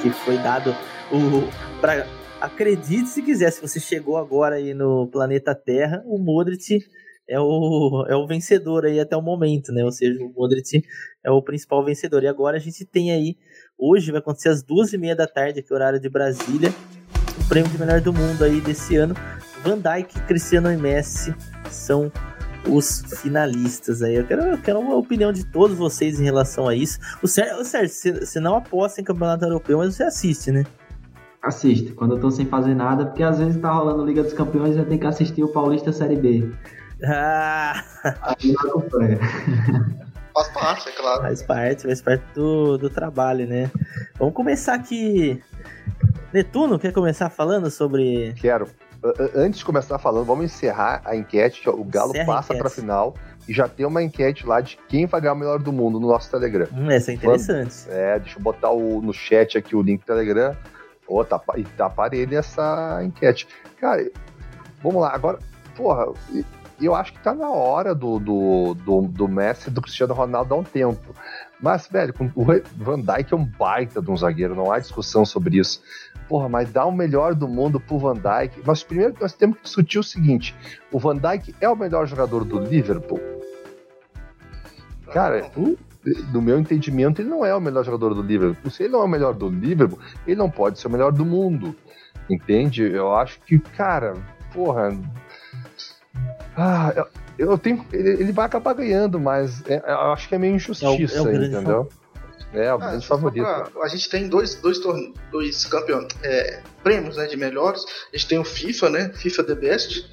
Que foi dado o. Pra, acredite se quiser, se você chegou agora aí no planeta Terra, o Modric é o, é o vencedor aí até o momento, né? Ou seja, o Modric é o principal vencedor. E agora a gente tem aí, hoje vai acontecer às duas e meia da tarde, aqui horário de Brasília, o prêmio de melhor do mundo aí desse ano. Van Dijk, Cristiano e Messi são os finalistas aí. Eu quero, eu quero uma opinião de todos vocês em relação a isso. O Sérgio, você, você não aposta em campeonato europeu, mas você assiste, né? Assisto, quando eu tô sem fazer nada, porque às vezes tá rolando Liga dos Campeões e eu tenho que assistir o Paulista Série B. Ah, Aí eu acompanho. Faz parte, é claro. faz parte, faz parte do, do trabalho, né? Vamos começar aqui. Netuno, quer começar falando sobre. Quero. Antes de começar falando, vamos encerrar a enquete. O Galo Encerra passa pra final e já tem uma enquete lá de quem vai ganhar o melhor do mundo no nosso Telegram. Hum, essa é interessante. É, deixa eu botar o, no chat aqui o link do Telegram. Ô, tá, e tá parelho essa enquete. Cara, vamos lá, agora, porra, eu acho que tá na hora do, do, do, do Messi e do Cristiano Ronaldo há um tempo. Mas, velho, o Van Dijk é um baita de um zagueiro, não há discussão sobre isso. Porra, mas dá o melhor do mundo pro Van Dijk. Mas primeiro nós temos que discutir o seguinte: o Van Dijk é o melhor jogador do Liverpool? Cara, no meu entendimento, ele não é o melhor jogador do Liverpool. Se ele não é o melhor do Liverpool, ele não pode ser o melhor do mundo. Entende? Eu acho que, cara, porra. Ah, eu, eu tenho. Ele, ele vai acabar ganhando, mas é- eu acho que é meio injustiça, É o- é o entendeu? É, o Ah, grande for favorito. pra- a gente tem dois, dois, torne- dois campeões, é, prêmios né, de melhores. A gente tem o FIFA, né? FIFA The Best.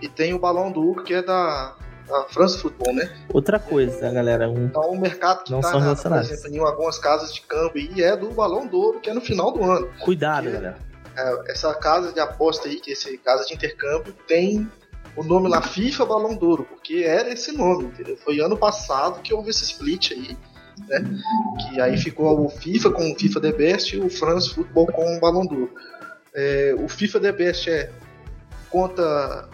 E tem o Balão do Ouro, que é da, da France Football, né? Outra coisa, tá, galera? Um, Então o mercado que Não tá, são por relacionados. exemplo, em algumas casas de câmbio aí é do Balão do Ouro, que é no final do ano. cuidado, galera. É, essa casa de aposta aí, que esse casa de intercâmbio, tem o nome lá FIFA Balão d'Ouro, porque era esse nome, entendeu? Foi ano passado que houve esse split aí, né? Que aí ficou o FIFA com o FIFA The Best e o France Football com o Balão d'Ouro. É, o FIFA The Best é conta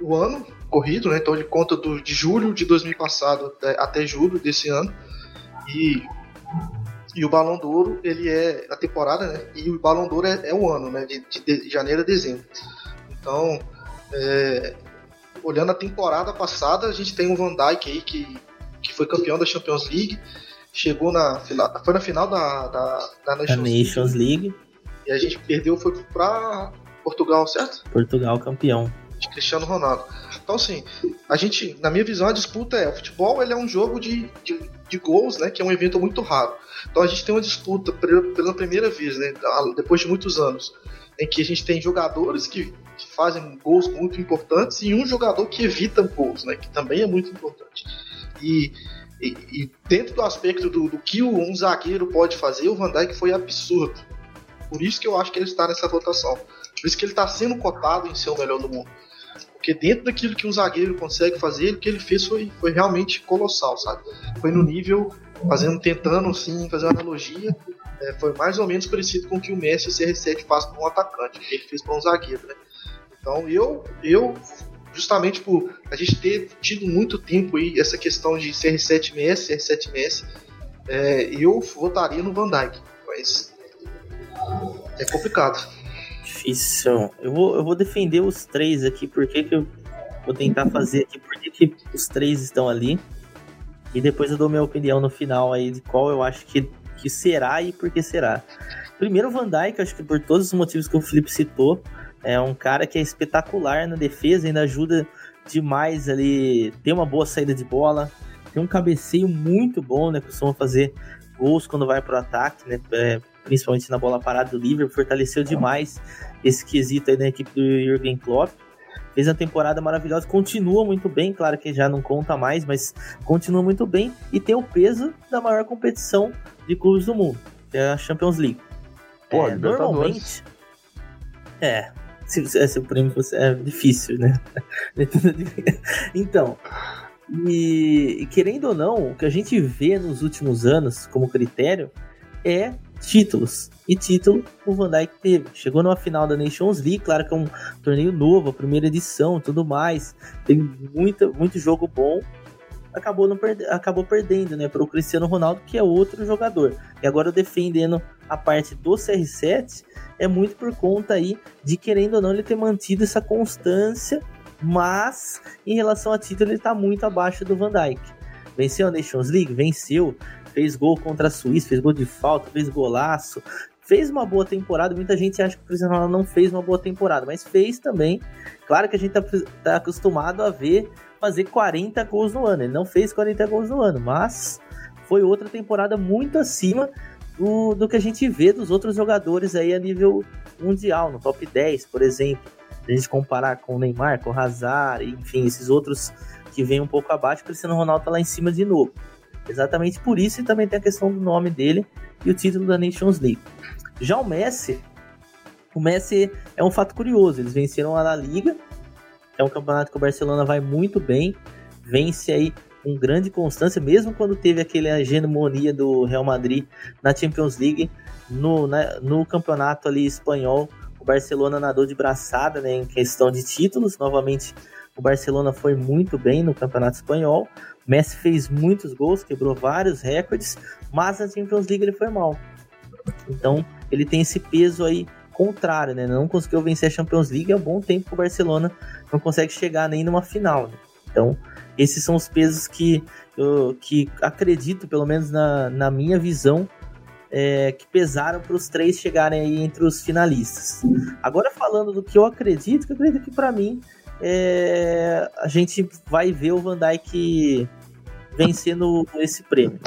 o ano corrido, né? Então ele conta do, de julho de 2000 passado até, até julho desse ano. E e o Balão d'Ouro, ele é a temporada, né? E o Balão d'Ouro é, é o ano, né? De, de- de janeiro a dezembro. Então, é, olhando a temporada passada, a gente tem o Van Dijk aí, que, que foi campeão da Champions League, chegou na final, foi na final da, da, da Nations, Nations League, League, e a gente perdeu, foi pra Portugal, certo? Portugal campeão. de Cristiano Ronaldo. Então, assim, a gente, na minha visão, a disputa é: o futebol ele é um jogo de, de, de gols, né? Que é um evento muito raro. Então, a gente tem uma disputa pela primeira vez, né? Depois de muitos anos, em que a gente tem jogadores que, fazem gols muito importantes e um jogador que evita gols, né? Que também é muito importante. E, e, e dentro do aspecto do, do que um zagueiro pode fazer, o Van Dijk foi absurdo. Por isso que eu acho que ele está nessa votação. Por isso que ele está sendo cotado em ser o melhor do mundo. Porque dentro daquilo que um zagueiro consegue fazer, o que ele fez foi, foi realmente colossal, sabe? Foi no nível, fazendo, tentando sim fazer uma analogia, é, foi mais ou menos parecido com o que o Messi e o CR7 faz para um atacante, o que ele fez para um zagueiro, né? Então eu, eu justamente por a gente ter tido muito tempo aí essa questão de CR7 Messi, CR7 Messi, é, eu votaria no Van Dijk, mas é complicado difícil. Eu vou, eu vou defender os três aqui, porque que eu vou tentar fazer aqui, porque que os três estão ali. E depois eu dou minha opinião no final aí de qual eu acho que, que será e por que será. Primeiro Van Dijk, acho que por todos os motivos que o Felipe citou, é um cara que é espetacular na defesa, ainda ajuda demais ali, tem uma boa saída de bola, tem um cabeceio muito bom, né? Costuma fazer gols quando vai pro ataque, né? É, principalmente na bola parada do Liverpool, fortaleceu demais esse quesito aí da equipe do Jürgen Klopp. Fez uma temporada maravilhosa, continua muito bem, claro que já não conta mais, mas continua muito bem e tem o peso da maior competição de clubes do mundo, que é a Champions League. Pô, é, normalmente. É, se, se o prêmio fosse. É difícil, né? então. E querendo ou não, o que a gente vê nos últimos anos como critério é títulos. E título o Van Dijk teve. Chegou numa final da Nations League, claro que é um torneio novo, a primeira edição tudo mais. Tem muita, muito jogo bom. Acabou, não perde, acabou perdendo né, para o Cristiano Ronaldo, que é outro jogador. E agora defendendo a parte do CR7 é muito por conta aí de querendo ou não ele ter mantido essa constância, mas em relação a título ele está muito abaixo do Van Dijk. Venceu a Nations League? Venceu fez gol contra a Suíça, fez gol de falta, fez golaço. Fez uma boa temporada, muita gente acha que o Cristiano Ronaldo não fez uma boa temporada, mas fez também. Claro que a gente tá, tá acostumado a ver fazer 40 gols no ano. Ele não fez 40 gols no ano, mas foi outra temporada muito acima do, do que a gente vê dos outros jogadores aí a nível mundial, no top 10, por exemplo. A gente comparar com o Neymar, com o Hazard, enfim, esses outros que vêm um pouco abaixo, o Cristiano Ronaldo tá lá em cima de novo. Exatamente por isso e também tem a questão do nome dele e o título da Nations League. Já o Messi, o Messi é um fato curioso. Eles venceram a La Liga, é um campeonato que o Barcelona vai muito bem, vence aí com grande constância, mesmo quando teve aquele hegemonia do Real Madrid na Champions League, no, no campeonato ali espanhol, o Barcelona nadou de braçada né, em questão de títulos. Novamente, o Barcelona foi muito bem no campeonato espanhol. Messi fez muitos gols, quebrou vários recordes, mas na Champions League ele foi mal. Então ele tem esse peso aí contrário, né? Não conseguiu vencer a Champions League há um bom tempo que o Barcelona não consegue chegar nem numa final. Né? Então esses são os pesos que eu que acredito, pelo menos na, na minha visão, é, que pesaram para os três chegarem aí entre os finalistas. Agora falando do que eu acredito, que eu acredito que para mim é, a gente vai ver o Van Dijk vencendo esse prêmio.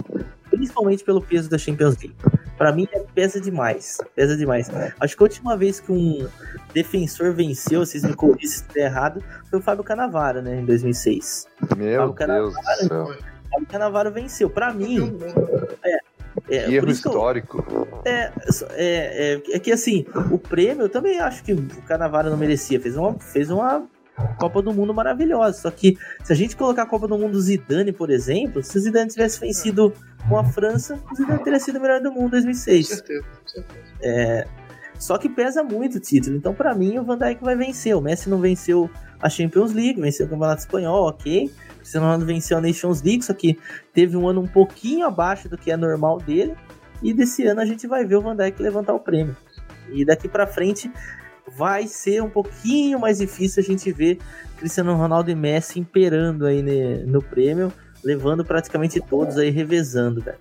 Principalmente pelo peso da Champions League. Para mim é pesa demais. Pesa demais. Acho que a última vez que um defensor venceu, vocês me corrigem se estiver errado, foi o Fábio Canavaro, né? Em 2006. Meu Fábio Deus do céu. Fábio Canavaro venceu. Para mim, é, é, erro histórico. Eu, é, é, é, é, que assim, o prêmio eu também acho que o Canavaro não merecia. Fez uma, fez uma Copa do Mundo maravilhosa. Só que se a gente colocar a Copa do Mundo do Zidane, por exemplo, se o Zidane tivesse vencido com a França, o Zidane teria sido o melhor do mundo em 2006. Com certeza, com certeza. É, só que pesa muito o título. Então, para mim, o Van Dijk vai vencer. O Messi não venceu a Champions League, venceu o Campeonato Espanhol, ok. O Cristiano Ronaldo venceu a Nations League, só que teve um ano um pouquinho abaixo do que é normal dele. E desse ano a gente vai ver o Van Dijk levantar o prêmio. E daqui para frente vai ser um pouquinho mais difícil a gente ver Cristiano Ronaldo e Messi imperando aí no prêmio, levando praticamente todos aí revezando, velho.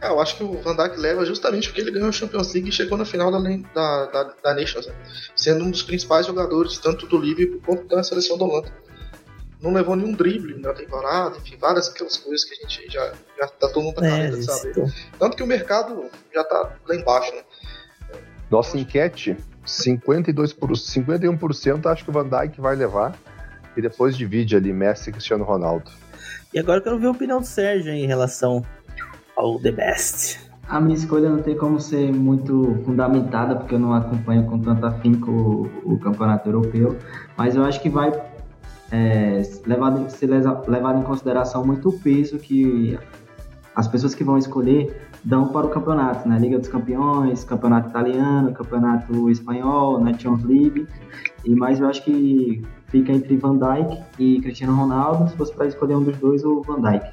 É, eu acho que o Van Dijk leva justamente porque ele ganhou a Champions League e chegou na final da, da, da, da Nations, né? sendo um dos principais jogadores, tanto do Liverpool quanto da seleção da Holanda. Não levou nenhum drible na temporada, enfim, várias aquelas coisas que a gente já, já tá todo mundo é, de saber. Tanto que o mercado já tá lá embaixo, né? Nossa enquete, 52 por, 51% acho que o Van Dijk vai levar e depois divide ali Messi e Cristiano Ronaldo. E agora eu quero ver a opinião do Sérgio em relação ao The Best? A minha escolha não tem como ser muito fundamentada, porque eu não acompanho com tanto afinco o, o campeonato europeu, mas eu acho que vai é, levado, ser levado em consideração muito o peso que as pessoas que vão escolher dão para o campeonato, né? Liga dos Campeões, Campeonato Italiano, Campeonato Espanhol, Nations League. E mais eu acho que fica entre Van Dijk e Cristiano Ronaldo, se fosse para escolher um dos dois, o Van Dijk.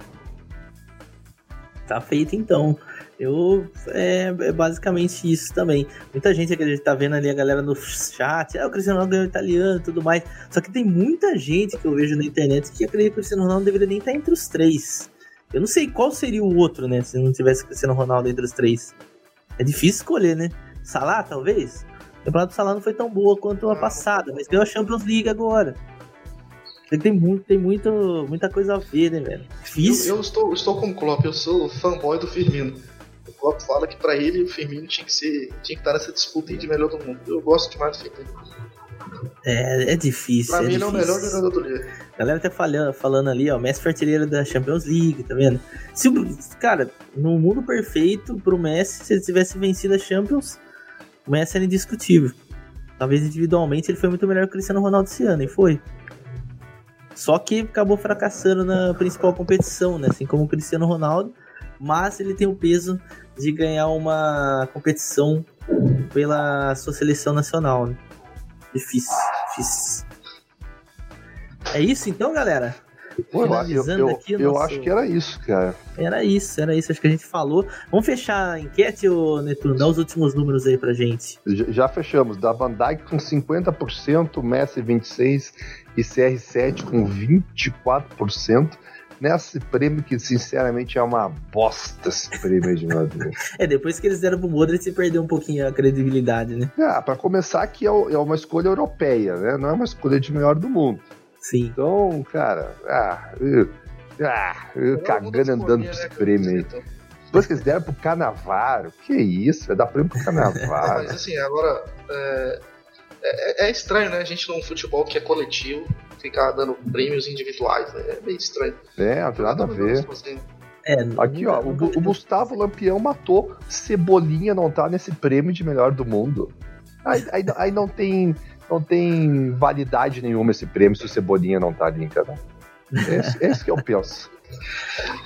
Tá feito então. Eu é, é, basicamente isso também. Muita gente que a gente tá vendo ali a galera no chat, ah, o Cristiano Ronaldo ganhou italiano e tudo mais. Só que tem muita gente que eu vejo na internet que acredita que o Cristiano Ronaldo deveria nem estar entre os três. Eu não sei qual seria o outro, né? Se não tivesse o Cristiano Ronaldo entre os três. É difícil escolher, né? Salah, talvez? O campeonato do Salah não foi tão boa quanto a passada, mas ganhou a Champions League agora. Tem, muito, tem muito, muita coisa a ver, né, velho? Difícil. Eu, eu estou, estou como Klopp, eu sou fanboy do Firmino. O Klopp fala que pra ele o Firmino tinha que, ser, tinha que estar nessa disputa de melhor do mundo. Eu gosto demais do Firmino. É, é difícil. Pra é mim, ele é o melhor jogador do Liga. A galera tá falando, falando ali, ó, Messi artilheiro da Champions League, tá vendo? Se, cara, no mundo perfeito, pro Messi, se ele tivesse vencido a Champions, o Messi era indiscutível. Talvez individualmente ele foi muito melhor que o Cristiano Ronaldo esse ano, e foi. Só que acabou fracassando na principal competição, né? Assim como o Cristiano Ronaldo. Mas ele tem o peso de ganhar uma competição pela sua seleção nacional. Né? Difícil, difícil. É isso então, galera? Pô, eu, eu, eu nosso... acho que era isso, cara. Era isso, era isso. Acho que a gente falou. Vamos fechar a enquete, ô Netuno? Dá os últimos números aí pra gente. Já, já fechamos. Da Van Dyke com 50%, Messi 26% e CR7 com 24%. Nesse prêmio que, sinceramente, é uma bosta esse prêmio de Madrid. é, depois que eles deram pro Modric, perdeu um pouquinho a credibilidade, né? Ah, pra começar, que é, é uma escolha europeia, né? Não é uma escolha de melhor do mundo. Sim. Então, cara, ah, eu, ah, eu cagando andando com esse prêmio aí. Depois que eles deram pro Canavaro, que isso? Vai dar prêmio pro Canavaro. Mas assim, agora. É, é, é, estranho, né? A gente num futebol que é coletivo ficar dando prêmios individuais, né? É meio estranho. É, não tem nada a ver. É, Aqui, ó, o, o, Gustavo Lampião matou. Cebolinha não tá nesse prêmio de melhor do mundo. Aí, aí, aí não tem não tem validade nenhuma esse prêmio se o Cebolinha não tá ali, cara. Esse, esse que eu penso.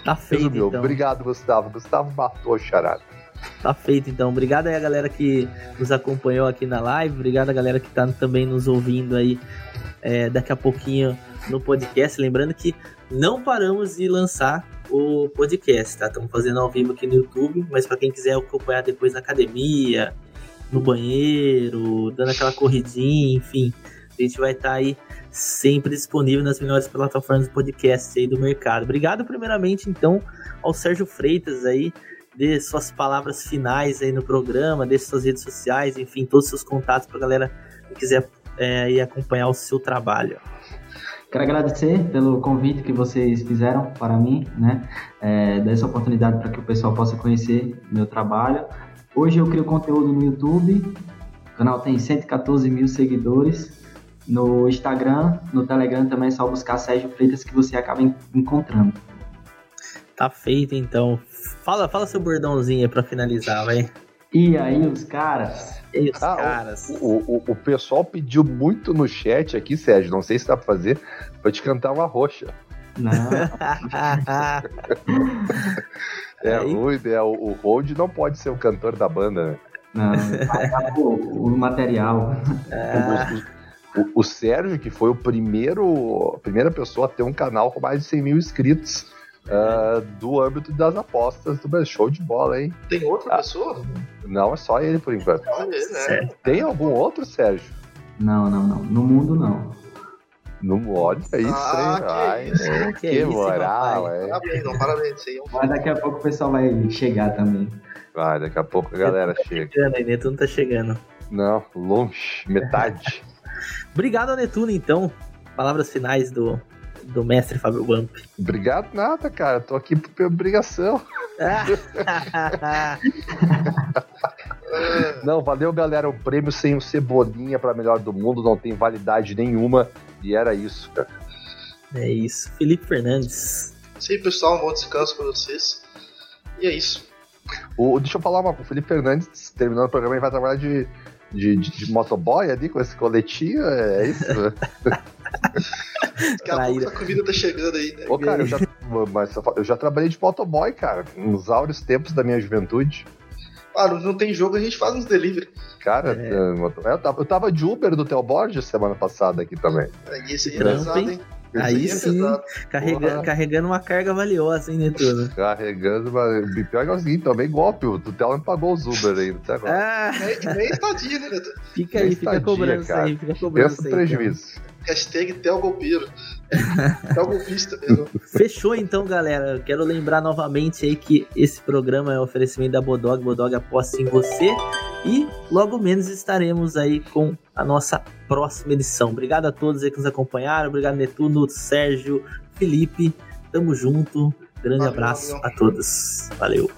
Tá feito, então. Obrigado, Gustavo. Gustavo matou o charada. Tá feito, então. Obrigado aí a galera que nos acompanhou aqui na live. Obrigado a galera que tá também nos ouvindo aí é, daqui a pouquinho no podcast. Lembrando que não paramos de lançar o podcast, tá? Estamos fazendo ao vivo aqui no YouTube, mas para quem quiser acompanhar depois na academia, no banheiro, dando aquela corridinha, enfim. A gente vai estar tá aí sempre disponível nas melhores plataformas de podcast aí do mercado. Obrigado primeiramente então ao Sérgio Freitas aí, dê suas palavras finais aí no programa, dê suas redes sociais, enfim, todos os seus contatos para a galera que quiser é, ir acompanhar o seu trabalho. Quero agradecer pelo convite que vocês fizeram para mim, né? É, dessa oportunidade para que o pessoal possa conhecer meu trabalho. Hoje eu crio conteúdo no YouTube, o canal tem 114 mil seguidores. No Instagram, no Telegram também é só buscar Sérgio Freitas que você acaba encontrando. Tá feito então. Fala, fala seu bordãozinho pra finalizar, vai. E aí, os caras? E os ah, caras? O, o, o, pessoal pediu muito no chat aqui, Sérgio, não sei se dá pra fazer, pra te cantar uma roxa. Não. É Aí... ruim, né? O, o Hold não pode ser o cantor da banda, né? Não, o, o material. O, o, o, Sérgio, que foi o primeiro, a primeira pessoa a ter um canal com mais de 100 mil inscritos uh, do âmbito das apostas do Brasil. Show de bola, hein? Tem outra ah, pessoa? Não, é só ele por enquanto. Olha, né? Tem algum outro, Sérgio? Não, não, não. No mundo, não. Não olha isso, Ah, hein? que Ai, isso. é, Que que, isso, moral, é. Parabéns, não, parabéns. Aí é um Mas daqui a pouco o pessoal vai chegar também. Vai, daqui a pouco a galera chega. Chegando aí, Netuno tá chegando. Não, longe, metade. Obrigado, Netuno, então. Palavras finais do, do mestre Fábio Wamp. Obrigado nada, cara. Tô aqui por obrigação. Não, valeu, galera. O prêmio sem o Cebolinha pra melhor do mundo não tem validade nenhuma. E era isso, cara. é isso. Felipe Fernandes. Aí, pessoal. Um bom descanso pra vocês. E é isso. O, deixa eu falar uma O Felipe Fernandes, terminando o programa, ele vai trabalhar de, de, de, de motoboy ali com esse coletinho. É isso? Daqui a Traíra. pouco a comida tá chegando aí, né? Ô, cara, eu já, mas eu já trabalhei de motoboy, cara. Nos áureos tempos da minha juventude. Ah, não- tem jogo, a gente faz uns delivery. Cara, É. moto- eu, tava, eu tava de Uber do Theo Borges semana passada aqui também. Aí esse aí é pesado, hein? hein? Aí Esse sim, é carrega- carregando uma carga valiosa, hein, Netuno? Carregando, mas o pior é o seguinte, também golpe. O Theo me pagou os Uber ainda até agora. Ah, Nem, nem estadia, né, Neto? fica aí, fica cobrando isso cara. aí, fica cobrando Pensa isso aí. prejuízo. Hashtag Telgolpeiro. Telgolpista mesmo. então. Fechou então, galera. Eu quero lembrar novamente aí que esse programa é um oferecimento da Bodog. Bodog aposta em você. E logo menos estaremos aí com a nossa próxima edição. Obrigado a todos aí que nos acompanharam. Obrigado, Netuno, Sérgio, Felipe. Tamo junto. Grande Valeu, abraço a todos. Valeu.